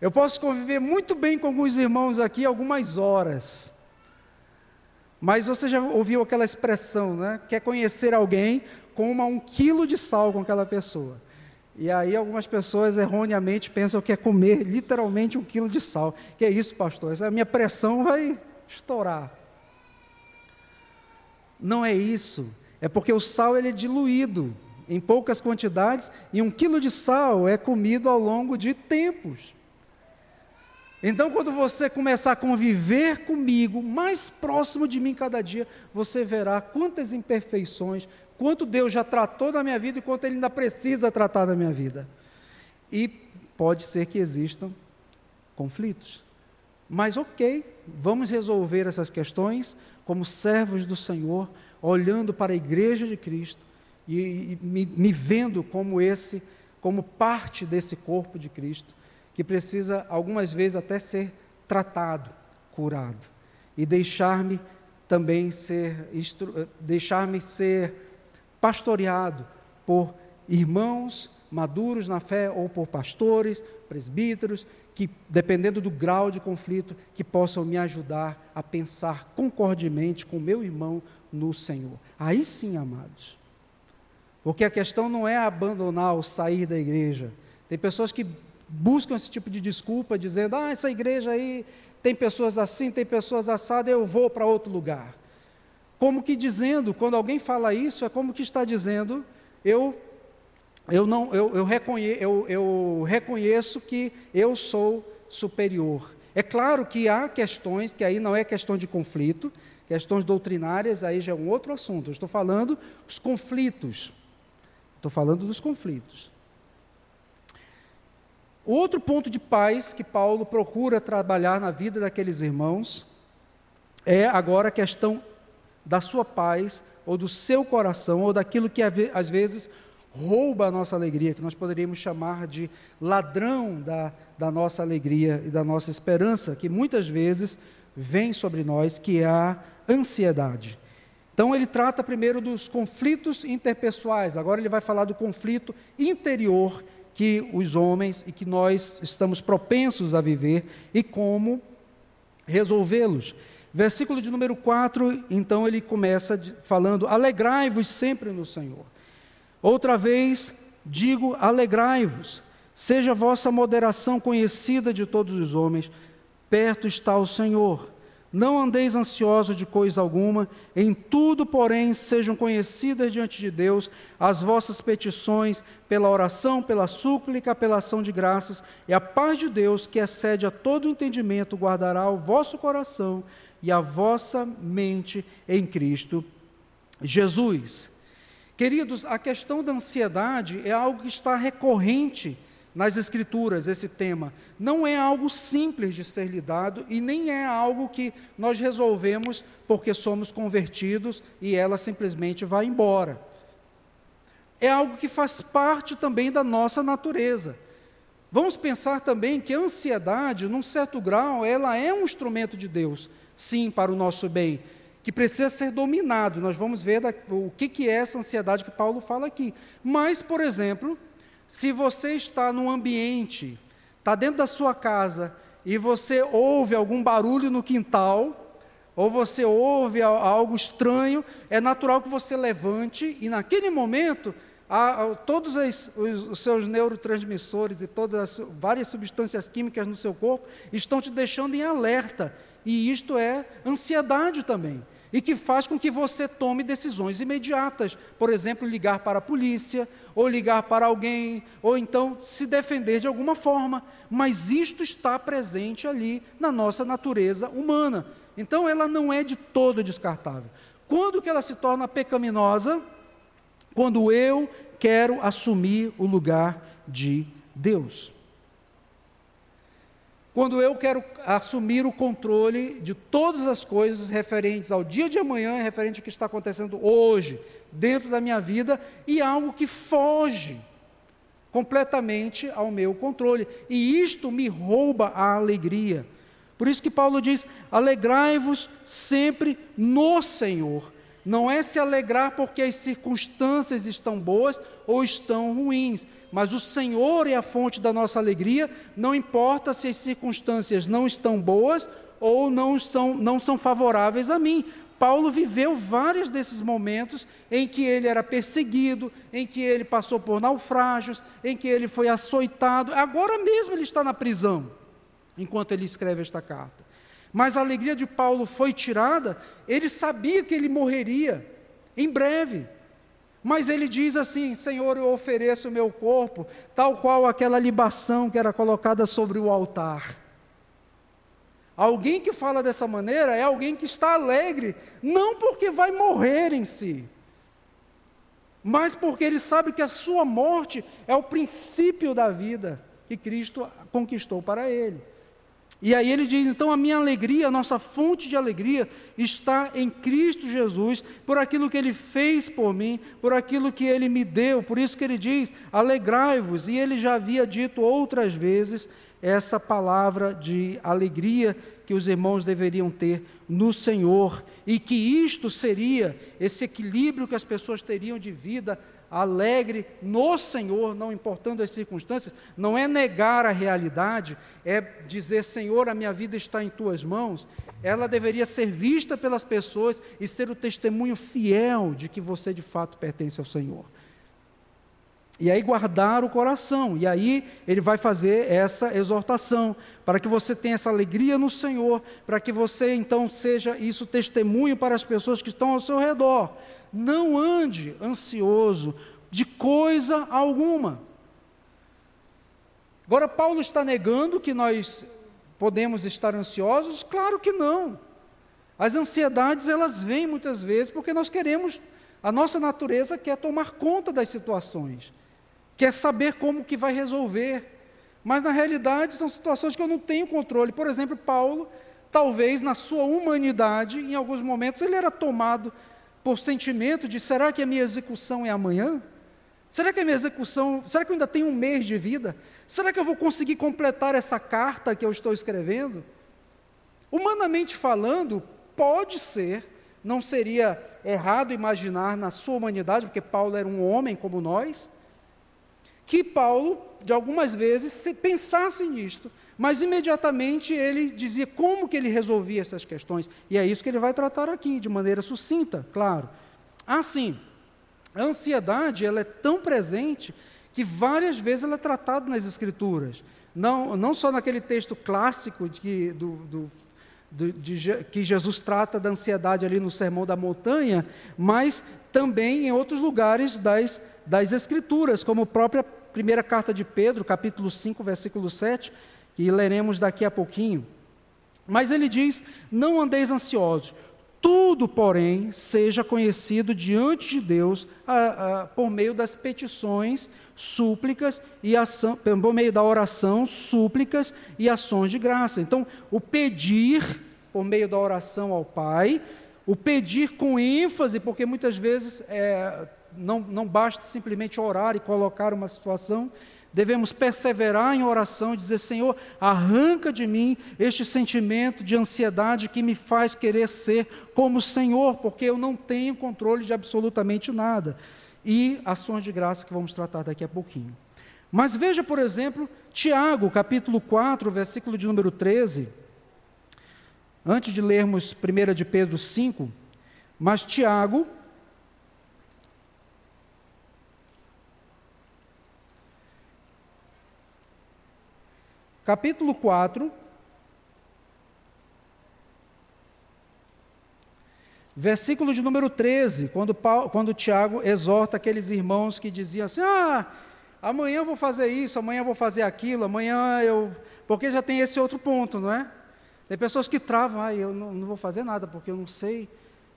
[SPEAKER 1] Eu posso conviver muito bem com alguns irmãos aqui algumas horas. Mas você já ouviu aquela expressão, né? Quer conhecer alguém, coma um quilo de sal com aquela pessoa. E aí algumas pessoas erroneamente pensam que é comer literalmente um quilo de sal. Que é isso, pastor? Essa minha pressão vai estourar. Não é isso. É porque o sal ele é diluído em poucas quantidades e um quilo de sal é comido ao longo de tempos. Então, quando você começar a conviver comigo, mais próximo de mim cada dia, você verá quantas imperfeições, quanto Deus já tratou da minha vida e quanto Ele ainda precisa tratar da minha vida. E pode ser que existam conflitos. Mas, ok, vamos resolver essas questões como servos do Senhor, olhando para a igreja de Cristo e, e me, me vendo como esse, como parte desse corpo de Cristo que precisa algumas vezes até ser tratado, curado e deixar-me também ser deixar-me ser pastoreado por irmãos maduros na fé ou por pastores, presbíteros que dependendo do grau de conflito que possam me ajudar a pensar concordemente com meu irmão no Senhor. Aí sim, amados. Porque a questão não é abandonar ou sair da igreja. Tem pessoas que buscam esse tipo de desculpa, dizendo: ah, essa igreja aí tem pessoas assim, tem pessoas assadas, eu vou para outro lugar. Como que dizendo, quando alguém fala isso, é como que está dizendo: eu, eu, não, eu, eu, reconhe, eu, eu reconheço que eu sou superior. É claro que há questões que aí não é questão de conflito, questões doutrinárias, aí já é um outro assunto. Eu estou falando os conflitos. Estou falando dos conflitos. Outro ponto de paz que Paulo procura trabalhar na vida daqueles irmãos é agora a questão da sua paz, ou do seu coração, ou daquilo que às vezes rouba a nossa alegria, que nós poderíamos chamar de ladrão da, da nossa alegria e da nossa esperança, que muitas vezes vem sobre nós, que é a ansiedade. Então ele trata primeiro dos conflitos interpessoais, agora ele vai falar do conflito interior que os homens e que nós estamos propensos a viver e como resolvê-los. Versículo de número 4, então ele começa falando: Alegrai-vos sempre no Senhor. Outra vez digo: alegrai-vos, seja vossa moderação conhecida de todos os homens, perto está o Senhor. Não andeis ansiosos de coisa alguma, em tudo, porém, sejam conhecidas diante de Deus as vossas petições, pela oração, pela súplica, pela ação de graças, e a paz de Deus, que excede a todo entendimento, guardará o vosso coração e a vossa mente em Cristo Jesus. Queridos, a questão da ansiedade é algo que está recorrente nas Escrituras esse tema. Não é algo simples de ser lidado e nem é algo que nós resolvemos porque somos convertidos e ela simplesmente vai embora. É algo que faz parte também da nossa natureza. Vamos pensar também que a ansiedade, num certo grau, ela é um instrumento de Deus, sim, para o nosso bem, que precisa ser dominado. Nós vamos ver o que é essa ansiedade que Paulo fala aqui. Mas, por exemplo, se você está num ambiente, está dentro da sua casa, e você ouve algum barulho no quintal, ou você ouve algo estranho, é natural que você levante e naquele momento a, a, todos os, os, seus neurotransmissores e todas as várias substâncias químicas no seu corpo estão te deixando em alerta. E isto é ansiedade também e que faz com que você tome decisões imediatas. Por exemplo, ligar para a polícia, ou ligar para alguém, ou então se defender de alguma forma. Mas isto está presente ali na nossa natureza humana. Então ela não é de todo descartável. Quando que ela se torna pecaminosa? Quando eu quero assumir o lugar de Deus quando eu quero assumir o controle de todas as coisas referentes ao dia de amanhã, referente ao que está acontecendo hoje, dentro da minha vida, e algo que foge completamente ao meu controle. E isto me rouba a alegria. Por isso que Paulo diz: alegrai-vos sempre no Senhor. Não é se alegrar porque as circunstâncias estão boas ou estão ruins, mas o Senhor é a fonte da nossa alegria, não importa se as circunstâncias não estão boas ou não são, não são favoráveis a mim. Paulo viveu vários desses momentos em que ele era perseguido, em que ele passou por naufrágios, em que ele foi açoitado. Agora mesmo ele está na prisão, enquanto ele escreve esta carta. Mas a alegria de Paulo foi tirada, ele sabia que ele morreria em breve. Mas ele diz assim: Senhor, eu ofereço o meu corpo, tal qual aquela libação que era colocada sobre o altar. Alguém que fala dessa maneira é alguém que está alegre, não porque vai morrer em si, mas porque ele sabe que a sua morte é o princípio da vida que Cristo conquistou para ele. E aí ele diz: então a minha alegria, a nossa fonte de alegria está em Cristo Jesus, por aquilo que ele fez por mim, por aquilo que ele me deu. Por isso que ele diz: alegrai-vos. E ele já havia dito outras vezes essa palavra de alegria que os irmãos deveriam ter no Senhor, e que isto seria esse equilíbrio que as pessoas teriam de vida alegre no Senhor, não importando as circunstâncias, não é negar a realidade, é dizer: Senhor, a minha vida está em tuas mãos. Ela deveria ser vista pelas pessoas e ser o testemunho fiel de que você de fato pertence ao Senhor. E aí guardar o coração. E aí ele vai fazer essa exortação para que você tenha essa alegria no Senhor, para que você então seja isso testemunho para as pessoas que estão ao seu redor. Não ande ansioso de coisa alguma. Agora Paulo está negando que nós podemos estar ansiosos? Claro que não. As ansiedades elas vêm muitas vezes porque nós queremos a nossa natureza quer tomar conta das situações quer saber como que vai resolver. Mas na realidade são situações que eu não tenho controle. Por exemplo, Paulo, talvez na sua humanidade, em alguns momentos ele era tomado por sentimento de será que a minha execução é amanhã? Será que a minha execução, será que eu ainda tenho um mês de vida? Será que eu vou conseguir completar essa carta que eu estou escrevendo? Humanamente falando, pode ser, não seria errado imaginar na sua humanidade, porque Paulo era um homem como nós, que Paulo, de algumas vezes, se pensasse nisto, mas imediatamente ele dizia como que ele resolvia essas questões. E é isso que ele vai tratar aqui, de maneira sucinta, claro. Assim, a ansiedade ela é tão presente que várias vezes ela é tratada nas Escrituras. Não, não só naquele texto clássico de, do, do, do, de, que Jesus trata da ansiedade ali no Sermão da Montanha, mas também em outros lugares das, das Escrituras, como a própria primeira carta de Pedro, capítulo 5, versículo 7, que leremos daqui a pouquinho. Mas ele diz: Não andeis ansiosos, tudo, porém, seja conhecido diante de Deus a, a, por meio das petições, súplicas e ação, por meio da oração, súplicas e ações de graça. Então, o pedir por meio da oração ao Pai, o pedir com ênfase, porque muitas vezes é, não, não basta simplesmente orar e colocar uma situação, devemos perseverar em oração e dizer: Senhor, arranca de mim este sentimento de ansiedade que me faz querer ser como o Senhor, porque eu não tenho controle de absolutamente nada. E ações de graça que vamos tratar daqui a pouquinho. Mas veja, por exemplo, Tiago, capítulo 4, versículo de número 13. Antes de lermos 1 de Pedro 5, mas Tiago, capítulo 4, versículo de número 13, quando, Paulo, quando Tiago exorta aqueles irmãos que diziam assim: Ah, amanhã eu vou fazer isso, amanhã eu vou fazer aquilo, amanhã eu. Porque já tem esse outro ponto, não é? Tem pessoas que travam, ah, eu não, não vou fazer nada porque eu não sei.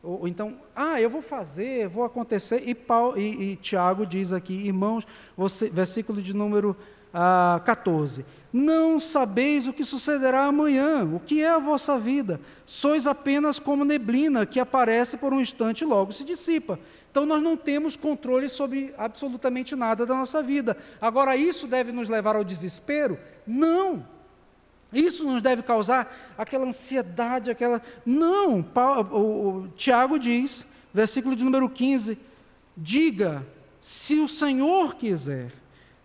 [SPEAKER 1] Ou, ou, então, ah, eu vou fazer, vou acontecer. E, Paulo, e, e Tiago diz aqui, irmãos, você, versículo de número ah, 14. Não sabeis o que sucederá amanhã, o que é a vossa vida. Sois apenas como neblina que aparece por um instante e logo se dissipa. Então nós não temos controle sobre absolutamente nada da nossa vida. Agora, isso deve nos levar ao desespero? Não. Isso nos deve causar aquela ansiedade, aquela. Não. O, Tiago diz, versículo de número 15: Diga, se o Senhor quiser,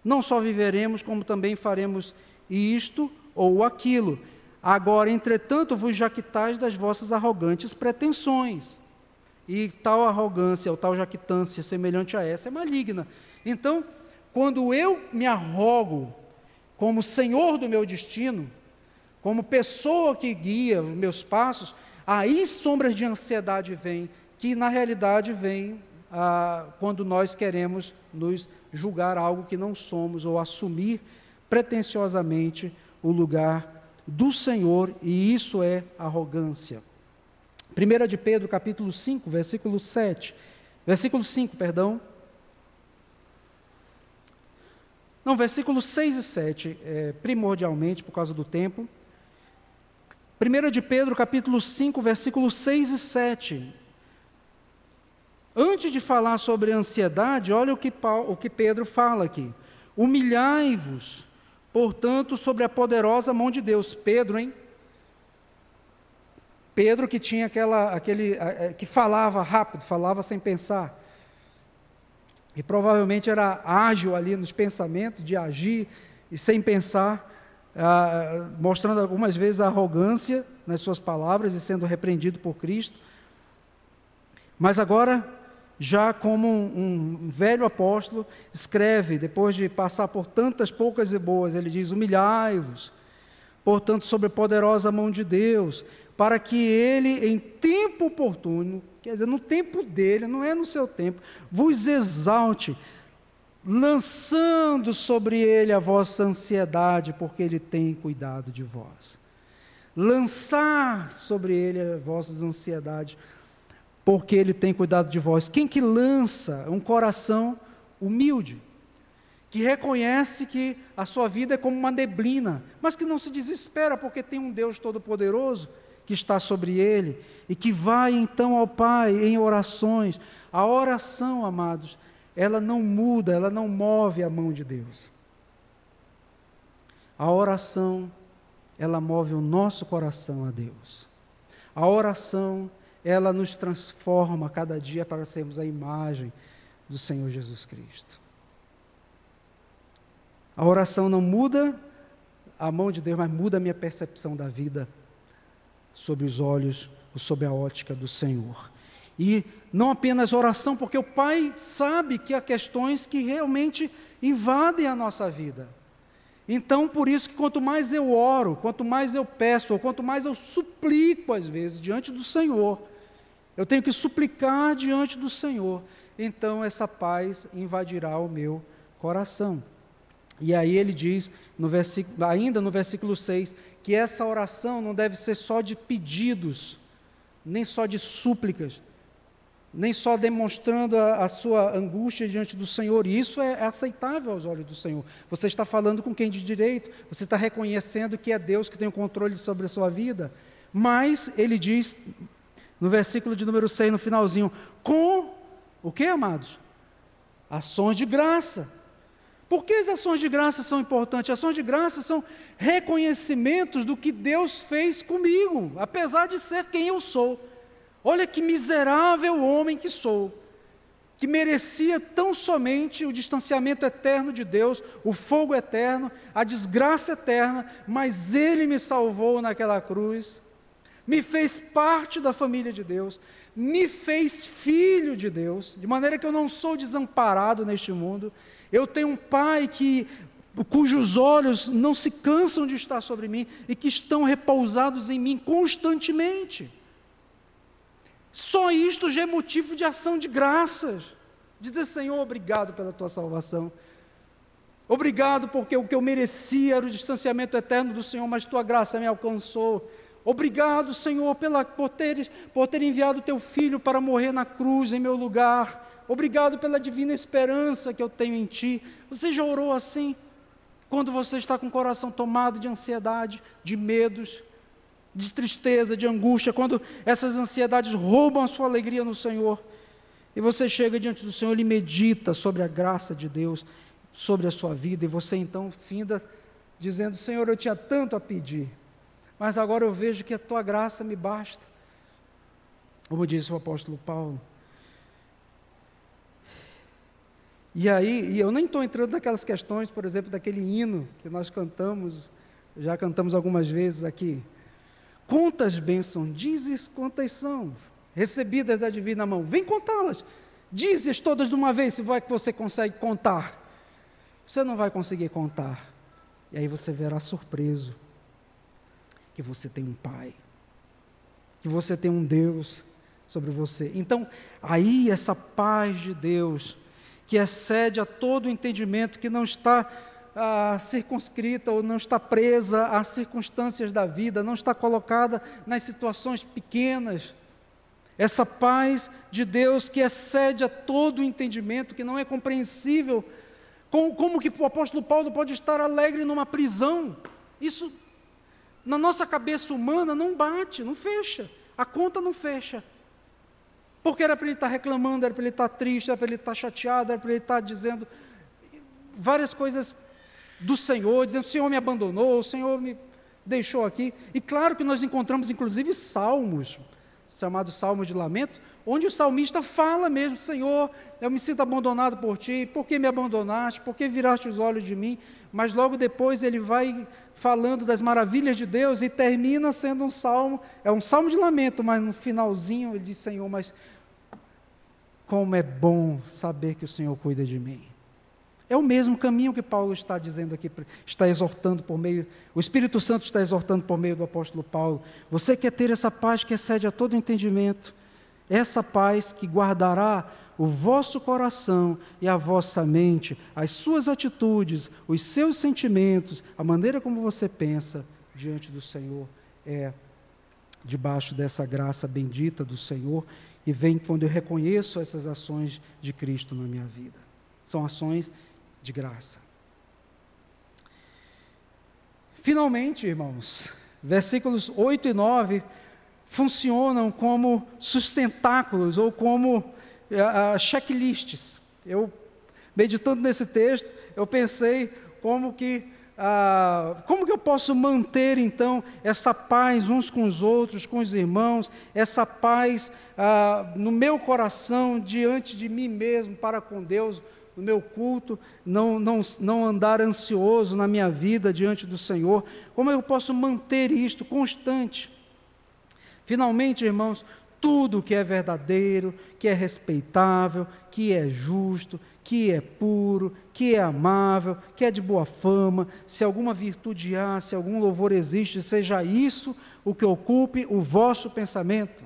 [SPEAKER 1] não só viveremos, como também faremos isto ou aquilo. Agora, entretanto, vos jactais das vossas arrogantes pretensões. E tal arrogância, ou tal jactância semelhante a essa é maligna. Então, quando eu me arrogo como senhor do meu destino, como pessoa que guia os meus passos, aí sombras de ansiedade vêm, que na realidade vêm ah, quando nós queremos nos julgar algo que não somos ou assumir pretensiosamente o lugar do Senhor, e isso é arrogância. 1 de Pedro, capítulo 5, versículo 7. Versículo 5, perdão. Não, versículos 6 e 7, é, primordialmente, por causa do tempo. 1 de Pedro, capítulo 5, versículos 6 e 7. Antes de falar sobre ansiedade, olha o que, Paulo, o que Pedro fala aqui. Humilhai-vos, portanto, sobre a poderosa mão de Deus. Pedro, hein? Pedro que tinha aquela, aquele, que falava rápido, falava sem pensar. E provavelmente era ágil ali nos pensamentos, de agir e sem pensar, ah, mostrando algumas vezes a arrogância nas suas palavras e sendo repreendido por Cristo. Mas agora já como um, um, velho apóstolo, escreve, depois de passar por tantas poucas e boas, ele diz: Humilhai-vos, portanto, sobre a poderosa mão de Deus, para que ele, em tempo oportuno, quer dizer, no tempo dele, não é no seu tempo, vos exalte, lançando sobre ele a vossa ansiedade, porque ele tem cuidado de vós. Lançar sobre ele a vossa ansiedade, porque ele tem cuidado de vós. Quem que lança um coração humilde, que reconhece que a sua vida é como uma neblina, mas que não se desespera porque tem um Deus todo-poderoso que está sobre ele e que vai então ao Pai em orações. A oração, amados, ela não muda, ela não move a mão de Deus. A oração, ela move o nosso coração a Deus. A oração, ela nos transforma cada dia para sermos a imagem do Senhor Jesus Cristo. A oração não muda a mão de Deus, mas muda a minha percepção da vida sob os olhos, ou sob a ótica do Senhor. E não apenas oração, porque o Pai sabe que há questões que realmente invadem a nossa vida. Então, por isso que quanto mais eu oro, quanto mais eu peço, ou quanto mais eu suplico, às vezes, diante do Senhor, eu tenho que suplicar diante do Senhor, então essa paz invadirá o meu coração. E aí ele diz, no ainda no versículo 6, que essa oração não deve ser só de pedidos, nem só de súplicas, nem só demonstrando a, a, sua angústia diante do Senhor, e isso é, é, aceitável aos olhos do Senhor. Você está falando com quem de direito, você está reconhecendo que é Deus que tem o controle sobre a sua vida, mas ele diz, no versículo de número 6, no finalzinho, com o que, amados? Ações de graça. Por que as ações de graça são importantes? Ações de graça são reconhecimentos do que Deus fez comigo, apesar de ser quem eu sou. Olha que miserável homem que sou, que merecia tão somente o distanciamento eterno de Deus, o fogo eterno, a desgraça eterna, mas Ele me salvou naquela cruz, me fez parte da família de Deus, me fez filho de Deus, de maneira que eu não sou desamparado neste mundo. Eu tenho um pai que cujos olhos não se cansam de estar sobre mim e que estão repousados em mim constantemente. Só isto já é motivo de ação de graças. Dizer, Senhor, obrigado pela tua salvação. Obrigado porque o que eu merecia era o distanciamento eterno do Senhor, mas tua graça me alcançou. Obrigado, Senhor, pela, por, ter, por ter enviado teu filho para morrer na cruz em meu lugar. Obrigado pela divina esperança que eu tenho em ti. Você já orou assim? Quando você está com o coração tomado de ansiedade, de medos, de tristeza, de angústia, quando essas ansiedades roubam a sua alegria no Senhor, e você chega diante do Senhor, Ele medita sobre a graça de Deus, sobre a sua vida, e você então finda dizendo: Senhor, eu tinha tanto a pedir, mas agora eu vejo que a tua graça me basta. Como disse o apóstolo Paulo. E aí, e eu nem estou entrando naquelas questões, por exemplo, daquele hino que nós cantamos, já cantamos algumas vezes aqui. Quantas bênçãos, dizes quantas são, recebidas da divina mão, vem contá-las. Dizes todas de uma vez, se vai que você consegue contar. Você não vai conseguir contar. E aí você verá surpreso que você tem um Pai, que você tem um Deus sobre você. Então, aí essa paz de Deus, que excede a todo entendimento, que não está ah, circunscrita ou não está presa às circunstâncias da vida, não está colocada nas situações pequenas. Essa paz de Deus que excede a todo entendimento, que não é compreensível como, como que o apóstolo Paulo pode estar alegre numa prisão? Isso, na nossa cabeça humana, não bate, não fecha. A conta não fecha. Porque era para ele estar reclamando, era para ele estar triste, era para ele estar chateado, era para ele estar dizendo várias coisas do Senhor, dizendo: o Senhor me abandonou, o Senhor me deixou aqui. E claro que nós encontramos, inclusive, salmos, chamados salmos de lamento, onde o salmista fala mesmo: Senhor, eu me sinto abandonado por ti, por que me abandonaste, por que viraste os olhos de mim? Mas logo depois ele vai falando das maravilhas de Deus e termina sendo um salmo, é um salmo de lamento, mas no finalzinho ele diz: Senhor, mas como é bom saber que o Senhor cuida de mim. É o mesmo caminho que Paulo está dizendo aqui, está exortando por meio, o Espírito Santo está exortando por meio do apóstolo Paulo. Você quer ter essa paz que excede a todo entendimento essa paz que guardará o vosso coração e a vossa mente, as suas atitudes, os seus sentimentos, a maneira como você pensa diante do Senhor é debaixo dessa graça bendita do Senhor e vem quando eu reconheço essas ações de Cristo na minha vida. São ações de graça. Finalmente, irmãos, versículos 8 e 9 funcionam como sustentáculos ou como uh, checklists. Eu, meditando nesse texto, eu pensei como que, uh, como que eu posso manter então essa paz uns com os outros, com os irmãos, essa paz uh, no meu coração, diante de mim mesmo, para com Deus, no meu culto, não, não, não andar ansioso na minha vida diante do Senhor. Como eu posso manter isto constante? Finalmente, irmãos, tudo que é verdadeiro, que é respeitável, que é justo, que é puro, que é amável, que é de boa fama, se alguma virtude há, se algum louvor existe, seja isso o que ocupe o vosso pensamento.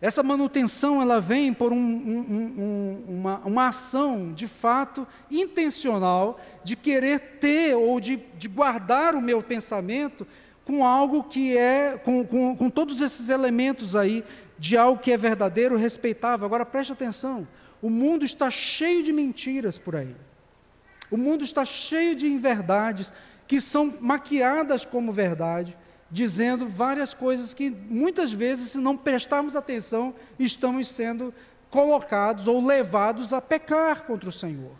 [SPEAKER 1] Essa manutenção ela vem por um, um, um, uma, uma, ação de fato intencional de querer ter ou de, de guardar o meu pensamento com algo que é, com, com, com todos esses elementos aí, de algo que é verdadeiro, respeitável. Agora preste atenção: o mundo está cheio de mentiras por aí. O mundo está cheio de inverdades que são maquiadas como verdade, dizendo várias coisas que muitas vezes, se não prestarmos atenção, estamos sendo colocados ou levados a pecar contra o Senhor.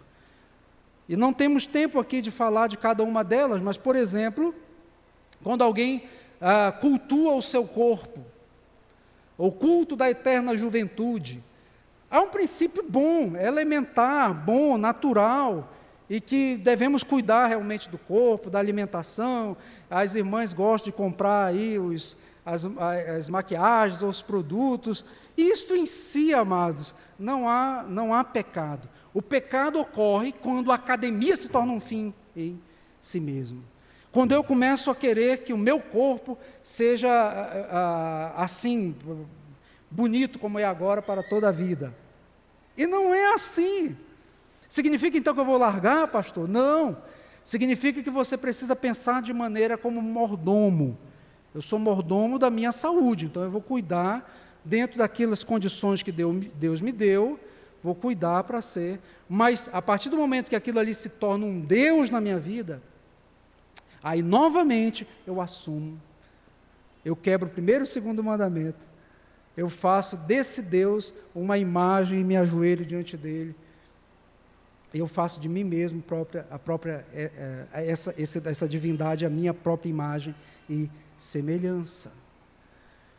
[SPEAKER 1] E não temos tempo aqui de falar de cada uma delas, mas, por exemplo, quando alguém ah, cultua o seu corpo, o culto da eterna juventude, há um princípio bom, elementar, bom, natural, e que devemos cuidar realmente do corpo, da alimentação. As irmãs gostam de comprar aí os, as, as maquiagens, os produtos. Isto em si, amados, não há, não há pecado. O pecado ocorre quando a academia se torna um fim em si mesmo. Quando eu começo a querer que o meu corpo seja assim, bonito como é agora para toda a vida. E não é assim. Significa então que eu vou largar, pastor? Não. Significa que você precisa pensar de maneira como mordomo. Eu sou mordomo da minha saúde, então eu vou cuidar dentro daquelas condições que Deus me deu, vou cuidar para ser, mas a partir do momento que aquilo ali se torna um Deus na minha vida, aí novamente eu assumo, eu quebro o primeiro e o segundo mandamento, eu faço desse Deus uma imagem e me ajoelho diante dele. Eu faço de mim mesmo própria, a própria é, é, essa, essa divindade, a minha própria imagem e semelhança.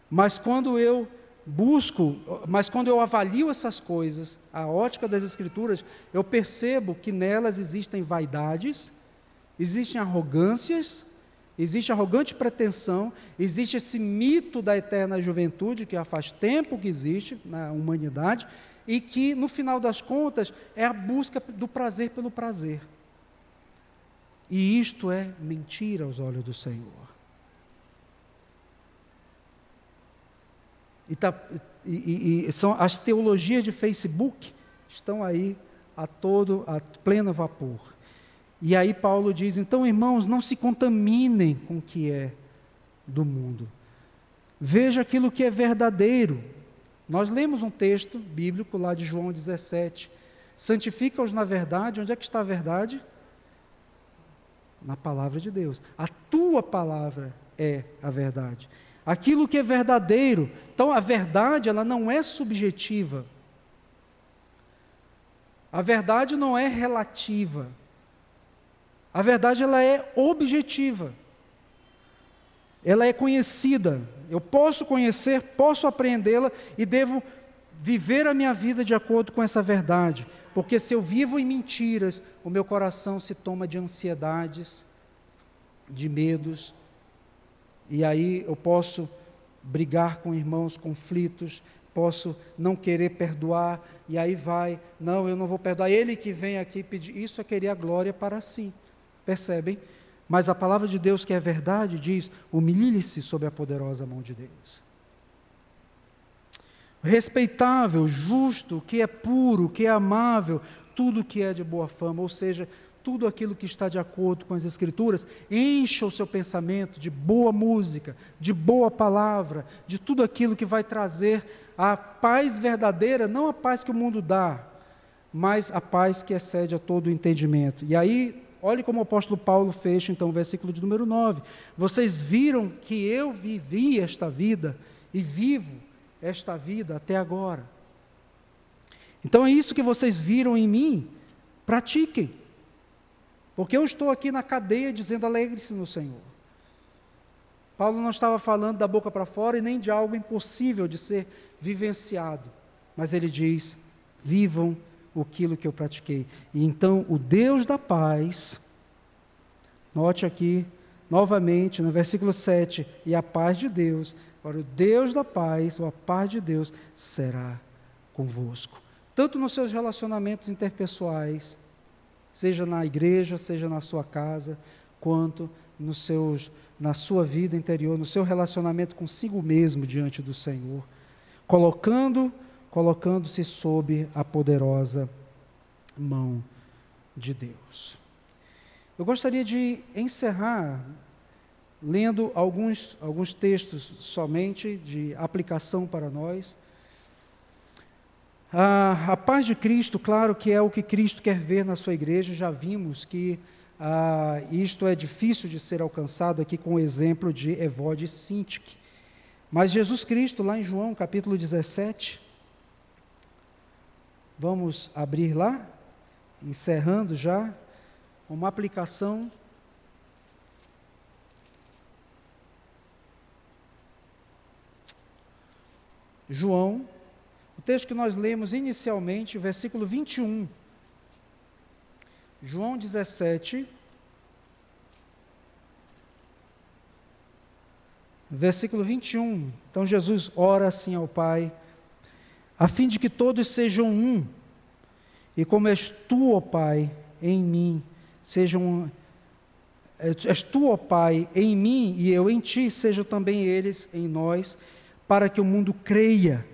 [SPEAKER 1] Mas quando eu busco, mas quando eu avalio essas coisas, a ótica das Escrituras, eu percebo que nelas existem vaidades, existem arrogâncias, Existe arrogante pretensão, existe esse mito da eterna juventude, que faz tempo que existe na humanidade, e que, no final das contas, é a busca do prazer pelo prazer. E isto é mentira aos olhos do Senhor. E, tá, e, e são as teologias de Facebook estão aí a todo, a pleno vapor. E aí Paulo diz: então, irmãos, não se contaminem com o que é do mundo. Veja aquilo que é verdadeiro. Nós lemos um texto bíblico lá de João 17. Santifica-os na verdade. Onde é que está a verdade? Na palavra de Deus. A tua palavra é a verdade. Aquilo que é verdadeiro. Então, a verdade, ela não é subjetiva. A verdade não é relativa. A verdade ela é objetiva. Ela é conhecida. Eu posso conhecer, posso apreendê-la e devo viver a minha vida de acordo com essa verdade. Porque se eu vivo em mentiras, o meu coração se toma de ansiedades, de medos, e aí eu posso brigar com irmãos, conflitos, posso não querer perdoar, e aí vai, não, eu não vou perdoar. Ele que vem aqui pedir, isso é querer a glória para si. Percebem? Mas a palavra de Deus, que é verdade, diz: humilhe-se sob a poderosa mão de Deus. Respeitável, justo, que é puro, que é amável, tudo que é de boa fama, ou seja, tudo aquilo que está de acordo com as Escrituras, encha o seu pensamento de boa música, de boa palavra, de tudo aquilo que vai trazer a paz verdadeira, não a paz que o mundo dá, mas a paz que excede a todo o entendimento. E aí, Olhe como o apóstolo Paulo fecha então o versículo de número 9. Vocês viram que eu vivi esta vida e vivo esta vida até agora. Então é isso que vocês viram em mim, pratiquem. Porque eu estou aqui na cadeia dizendo alegre-se no Senhor. Paulo não estava falando da boca para fora e nem de algo impossível de ser vivenciado, mas ele diz: vivam aquilo que eu pratiquei. E então o Deus da paz, note aqui novamente no versículo 7, e a paz de Deus, para o Deus da paz, ou a paz de Deus será convosco. Tanto nos seus relacionamentos interpessoais, seja na igreja, seja na sua casa, quanto nos seus, na sua vida interior, no seu relacionamento consigo mesmo diante do Senhor, colocando colocando-se sob a poderosa mão de Deus. Eu gostaria de encerrar lendo alguns, alguns textos somente de aplicação para nós. A, paz de Cristo, claro que é o que Cristo quer ver na sua igreja, já vimos que ah, isto é difícil de ser alcançado aqui com o exemplo de Evode Sintique. Mas Jesus Cristo, lá em João capítulo 17, Vamos abrir lá, encerrando já, uma aplicação. João, o texto que nós lemos inicialmente, versículo 21. João 17, versículo 21. Então Jesus ora assim ao Pai a fim de que todos sejam um, e como és tu, ó Pai, em mim, sejam és tu, ó Pai, em mim e eu em ti, sejam também eles em nós, para que o mundo creia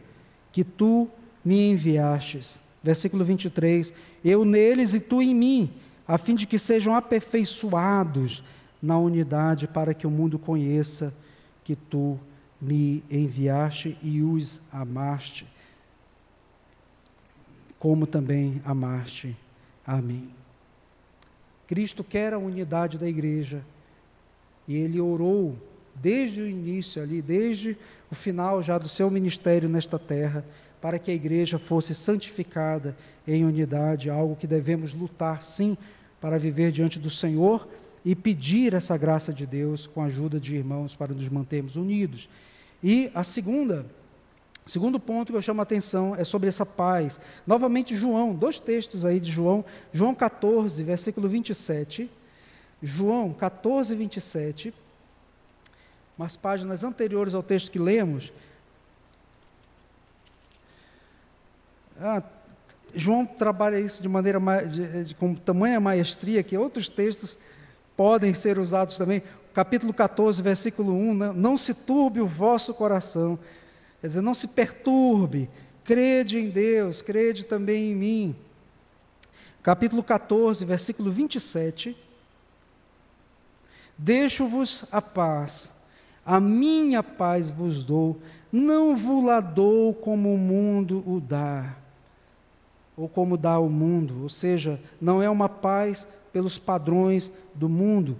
[SPEAKER 1] que tu me enviastes. Versículo 23: Eu neles e tu em mim, a fim de que sejam aperfeiçoados na unidade, para que o mundo conheça que tu me enviaste e os amaste como também amaste a mim. Cristo quer a unidade da igreja e ele orou desde o início ali, desde o final já do seu ministério nesta terra, para que a igreja fosse santificada em unidade, algo que devemos lutar sim para viver diante do Senhor e pedir essa graça de Deus com a ajuda de irmãos para nos mantermos unidos. E a segunda, o segundo ponto que eu chamo a atenção é sobre essa paz. Novamente João, dois textos aí de João, João 14, versículo 27. João 14, 27. Umas páginas anteriores ao texto que lemos, Ah, João trabalha isso de maneira de, de, com tamanha maestria que outros textos podem ser usados também. Capítulo 14, versículo 1: não, não se turbe o vosso coração, quer dizer, não se perturbe, crede em Deus, crede também em mim. Capítulo 14, versículo 27. Deixo-vos a paz, a minha paz vos dou, não vos la dou como o mundo o dá ou como dá o mundo, ou seja, não é uma paz pelos padrões do mundo,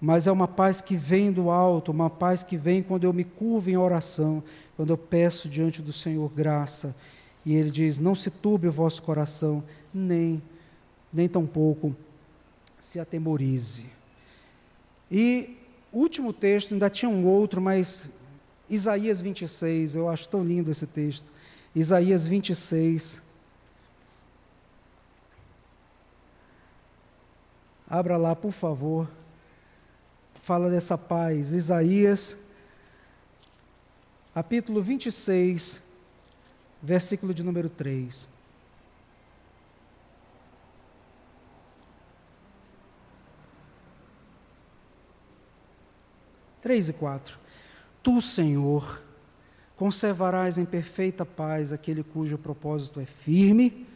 [SPEAKER 1] mas é uma paz que vem do alto, uma paz que vem quando eu me curvo em oração, quando eu peço diante do Senhor graça. E ele diz: Não se turbe o vosso coração, nem, nem tampouco se atemorize. E último texto, ainda tinha um outro, mas Isaías 26, eu acho tão lindo esse texto. Isaías 26, Abra lá, por favor. Fala dessa paz. Isaías, capítulo 26, versículo de número 3. Três e quatro. Tu, Senhor, conservarás em perfeita paz aquele cujo propósito é firme.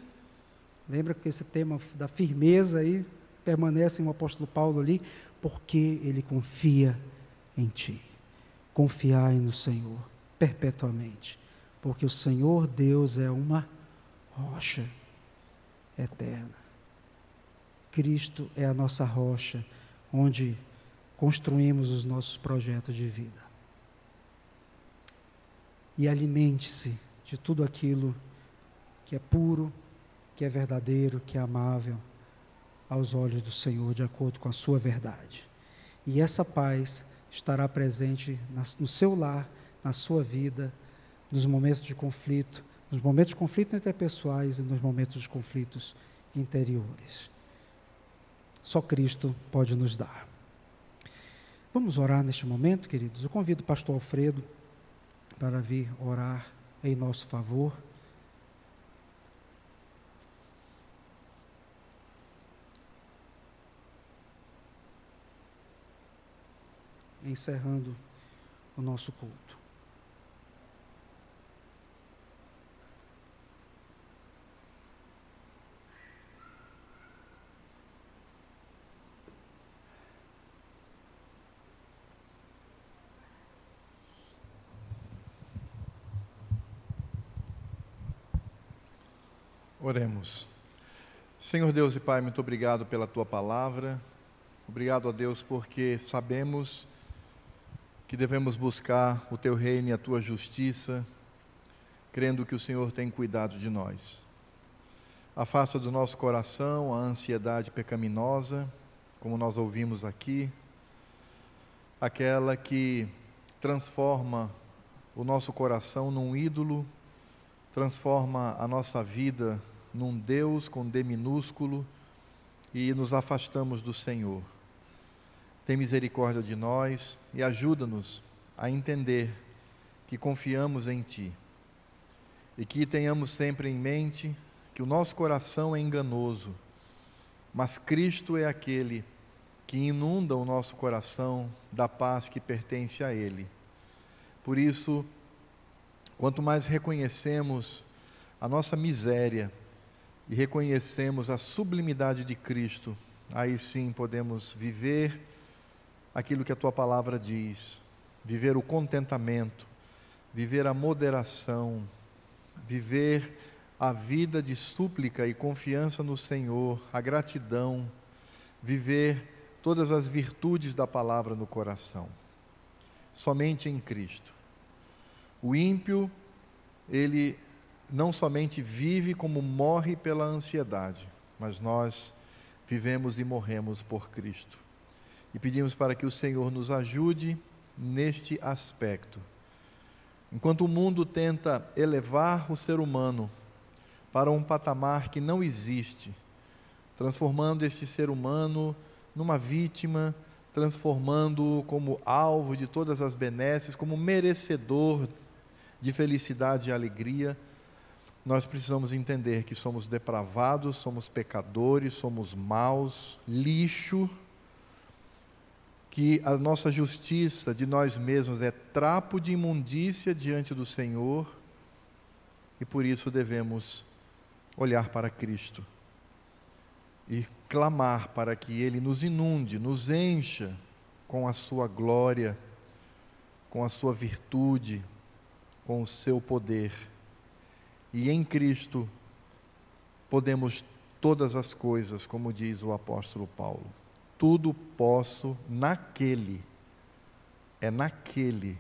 [SPEAKER 1] Lembra que esse tema da firmeza aí permanece o apóstolo Paulo ali, porque ele confia em ti. Confiai no Senhor perpetuamente, porque o Senhor Deus é uma rocha eterna. Cristo é a nossa rocha, onde construímos os nossos projetos de vida. E alimente-se de tudo aquilo que é puro, que é verdadeiro, que é amável aos olhos do Senhor, de acordo com a sua verdade. E essa paz estará presente no seu lar, na sua vida, nos momentos de conflito, nos momentos de conflito interpessoais e nos momentos de conflitos interiores. Só Cristo pode nos dar. Vamos orar neste momento, queridos. Eu convido o pastor Alfredo para vir orar em nosso favor. encerrando o nosso culto.
[SPEAKER 2] Oremos. Senhor Deus e Pai, muito obrigado pela tua palavra. Obrigado a Deus porque sabemos que devemos buscar o teu reino e a tua justiça, crendo que o Senhor tem cuidado de nós. Afasta do nosso coração a ansiedade pecaminosa, como nós ouvimos aqui, aquela que transforma o nosso coração num ídolo, transforma a nossa vida num Deus com D minúsculo e nos afastamos do Senhor. Tem misericórdia de nós e ajuda-nos a entender que confiamos em Ti e que tenhamos sempre em mente que o nosso coração é enganoso, mas Cristo é aquele que inunda o nosso coração da paz que pertence a Ele. Por isso, quanto mais reconhecemos a nossa miséria e reconhecemos a sublimidade de Cristo, aí sim podemos viver aquilo que a tua palavra diz, viver o contentamento, viver a moderação, viver a vida de súplica e confiança no Senhor, a gratidão, viver todas as virtudes da palavra no coração. Somente em Cristo. O ímpio, ele não somente vive como morre pela ansiedade, mas nós vivemos e morremos por Cristo. E pedimos para que o Senhor nos ajude neste aspecto. Enquanto o mundo tenta elevar o ser humano para um patamar que não existe, transformando este ser humano numa vítima, transformando-o como alvo de todas as benesses, como merecedor de felicidade e alegria, nós precisamos entender que somos depravados, somos pecadores, somos maus, lixo, que a nossa justiça de nós mesmos é trapo de imundícia diante do Senhor e por isso devemos olhar para Cristo e clamar para que Ele nos inunde, nos encha com a Sua glória, com a Sua virtude, com o Seu poder. E em Cristo podemos todas as coisas, como diz o apóstolo Paulo. Tudo posso naquele, é naquele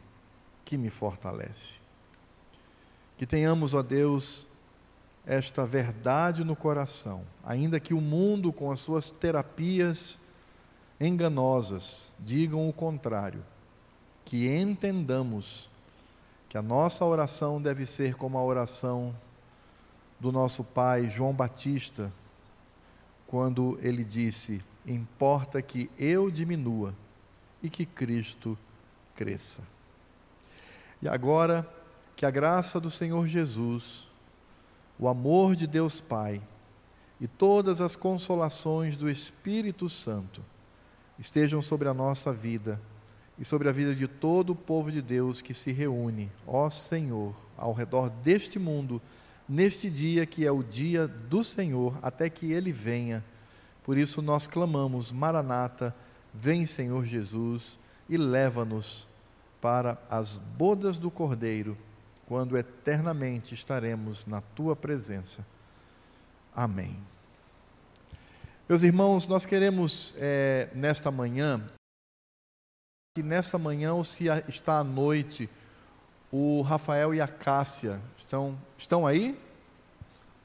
[SPEAKER 2] que me fortalece. Que tenhamos, ó Deus, esta verdade no coração, ainda que o mundo, com as suas terapias enganosas, digam o contrário, que entendamos que a nossa oração deve ser como a oração do nosso pai João Batista, quando ele disse: Importa que eu diminua e que Cristo cresça. E agora, que a graça do Senhor Jesus, o amor de Deus Pai e todas as consolações do Espírito Santo estejam sobre a nossa vida e sobre a vida de todo o povo de Deus que se reúne, ó Senhor, ao redor deste mundo, neste dia que é o dia do Senhor, até que ele venha. Por isso nós clamamos: Maranata, vem Senhor Jesus e leva-nos para as bodas do Cordeiro quando eternamente estaremos na tua presença. Amém. Meus irmãos, nós queremos é, nesta manhã, que nesta manhã ou se está à noite, o Rafael e a Cássia estão, estão aí?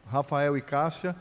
[SPEAKER 2] Rafael e Cássia,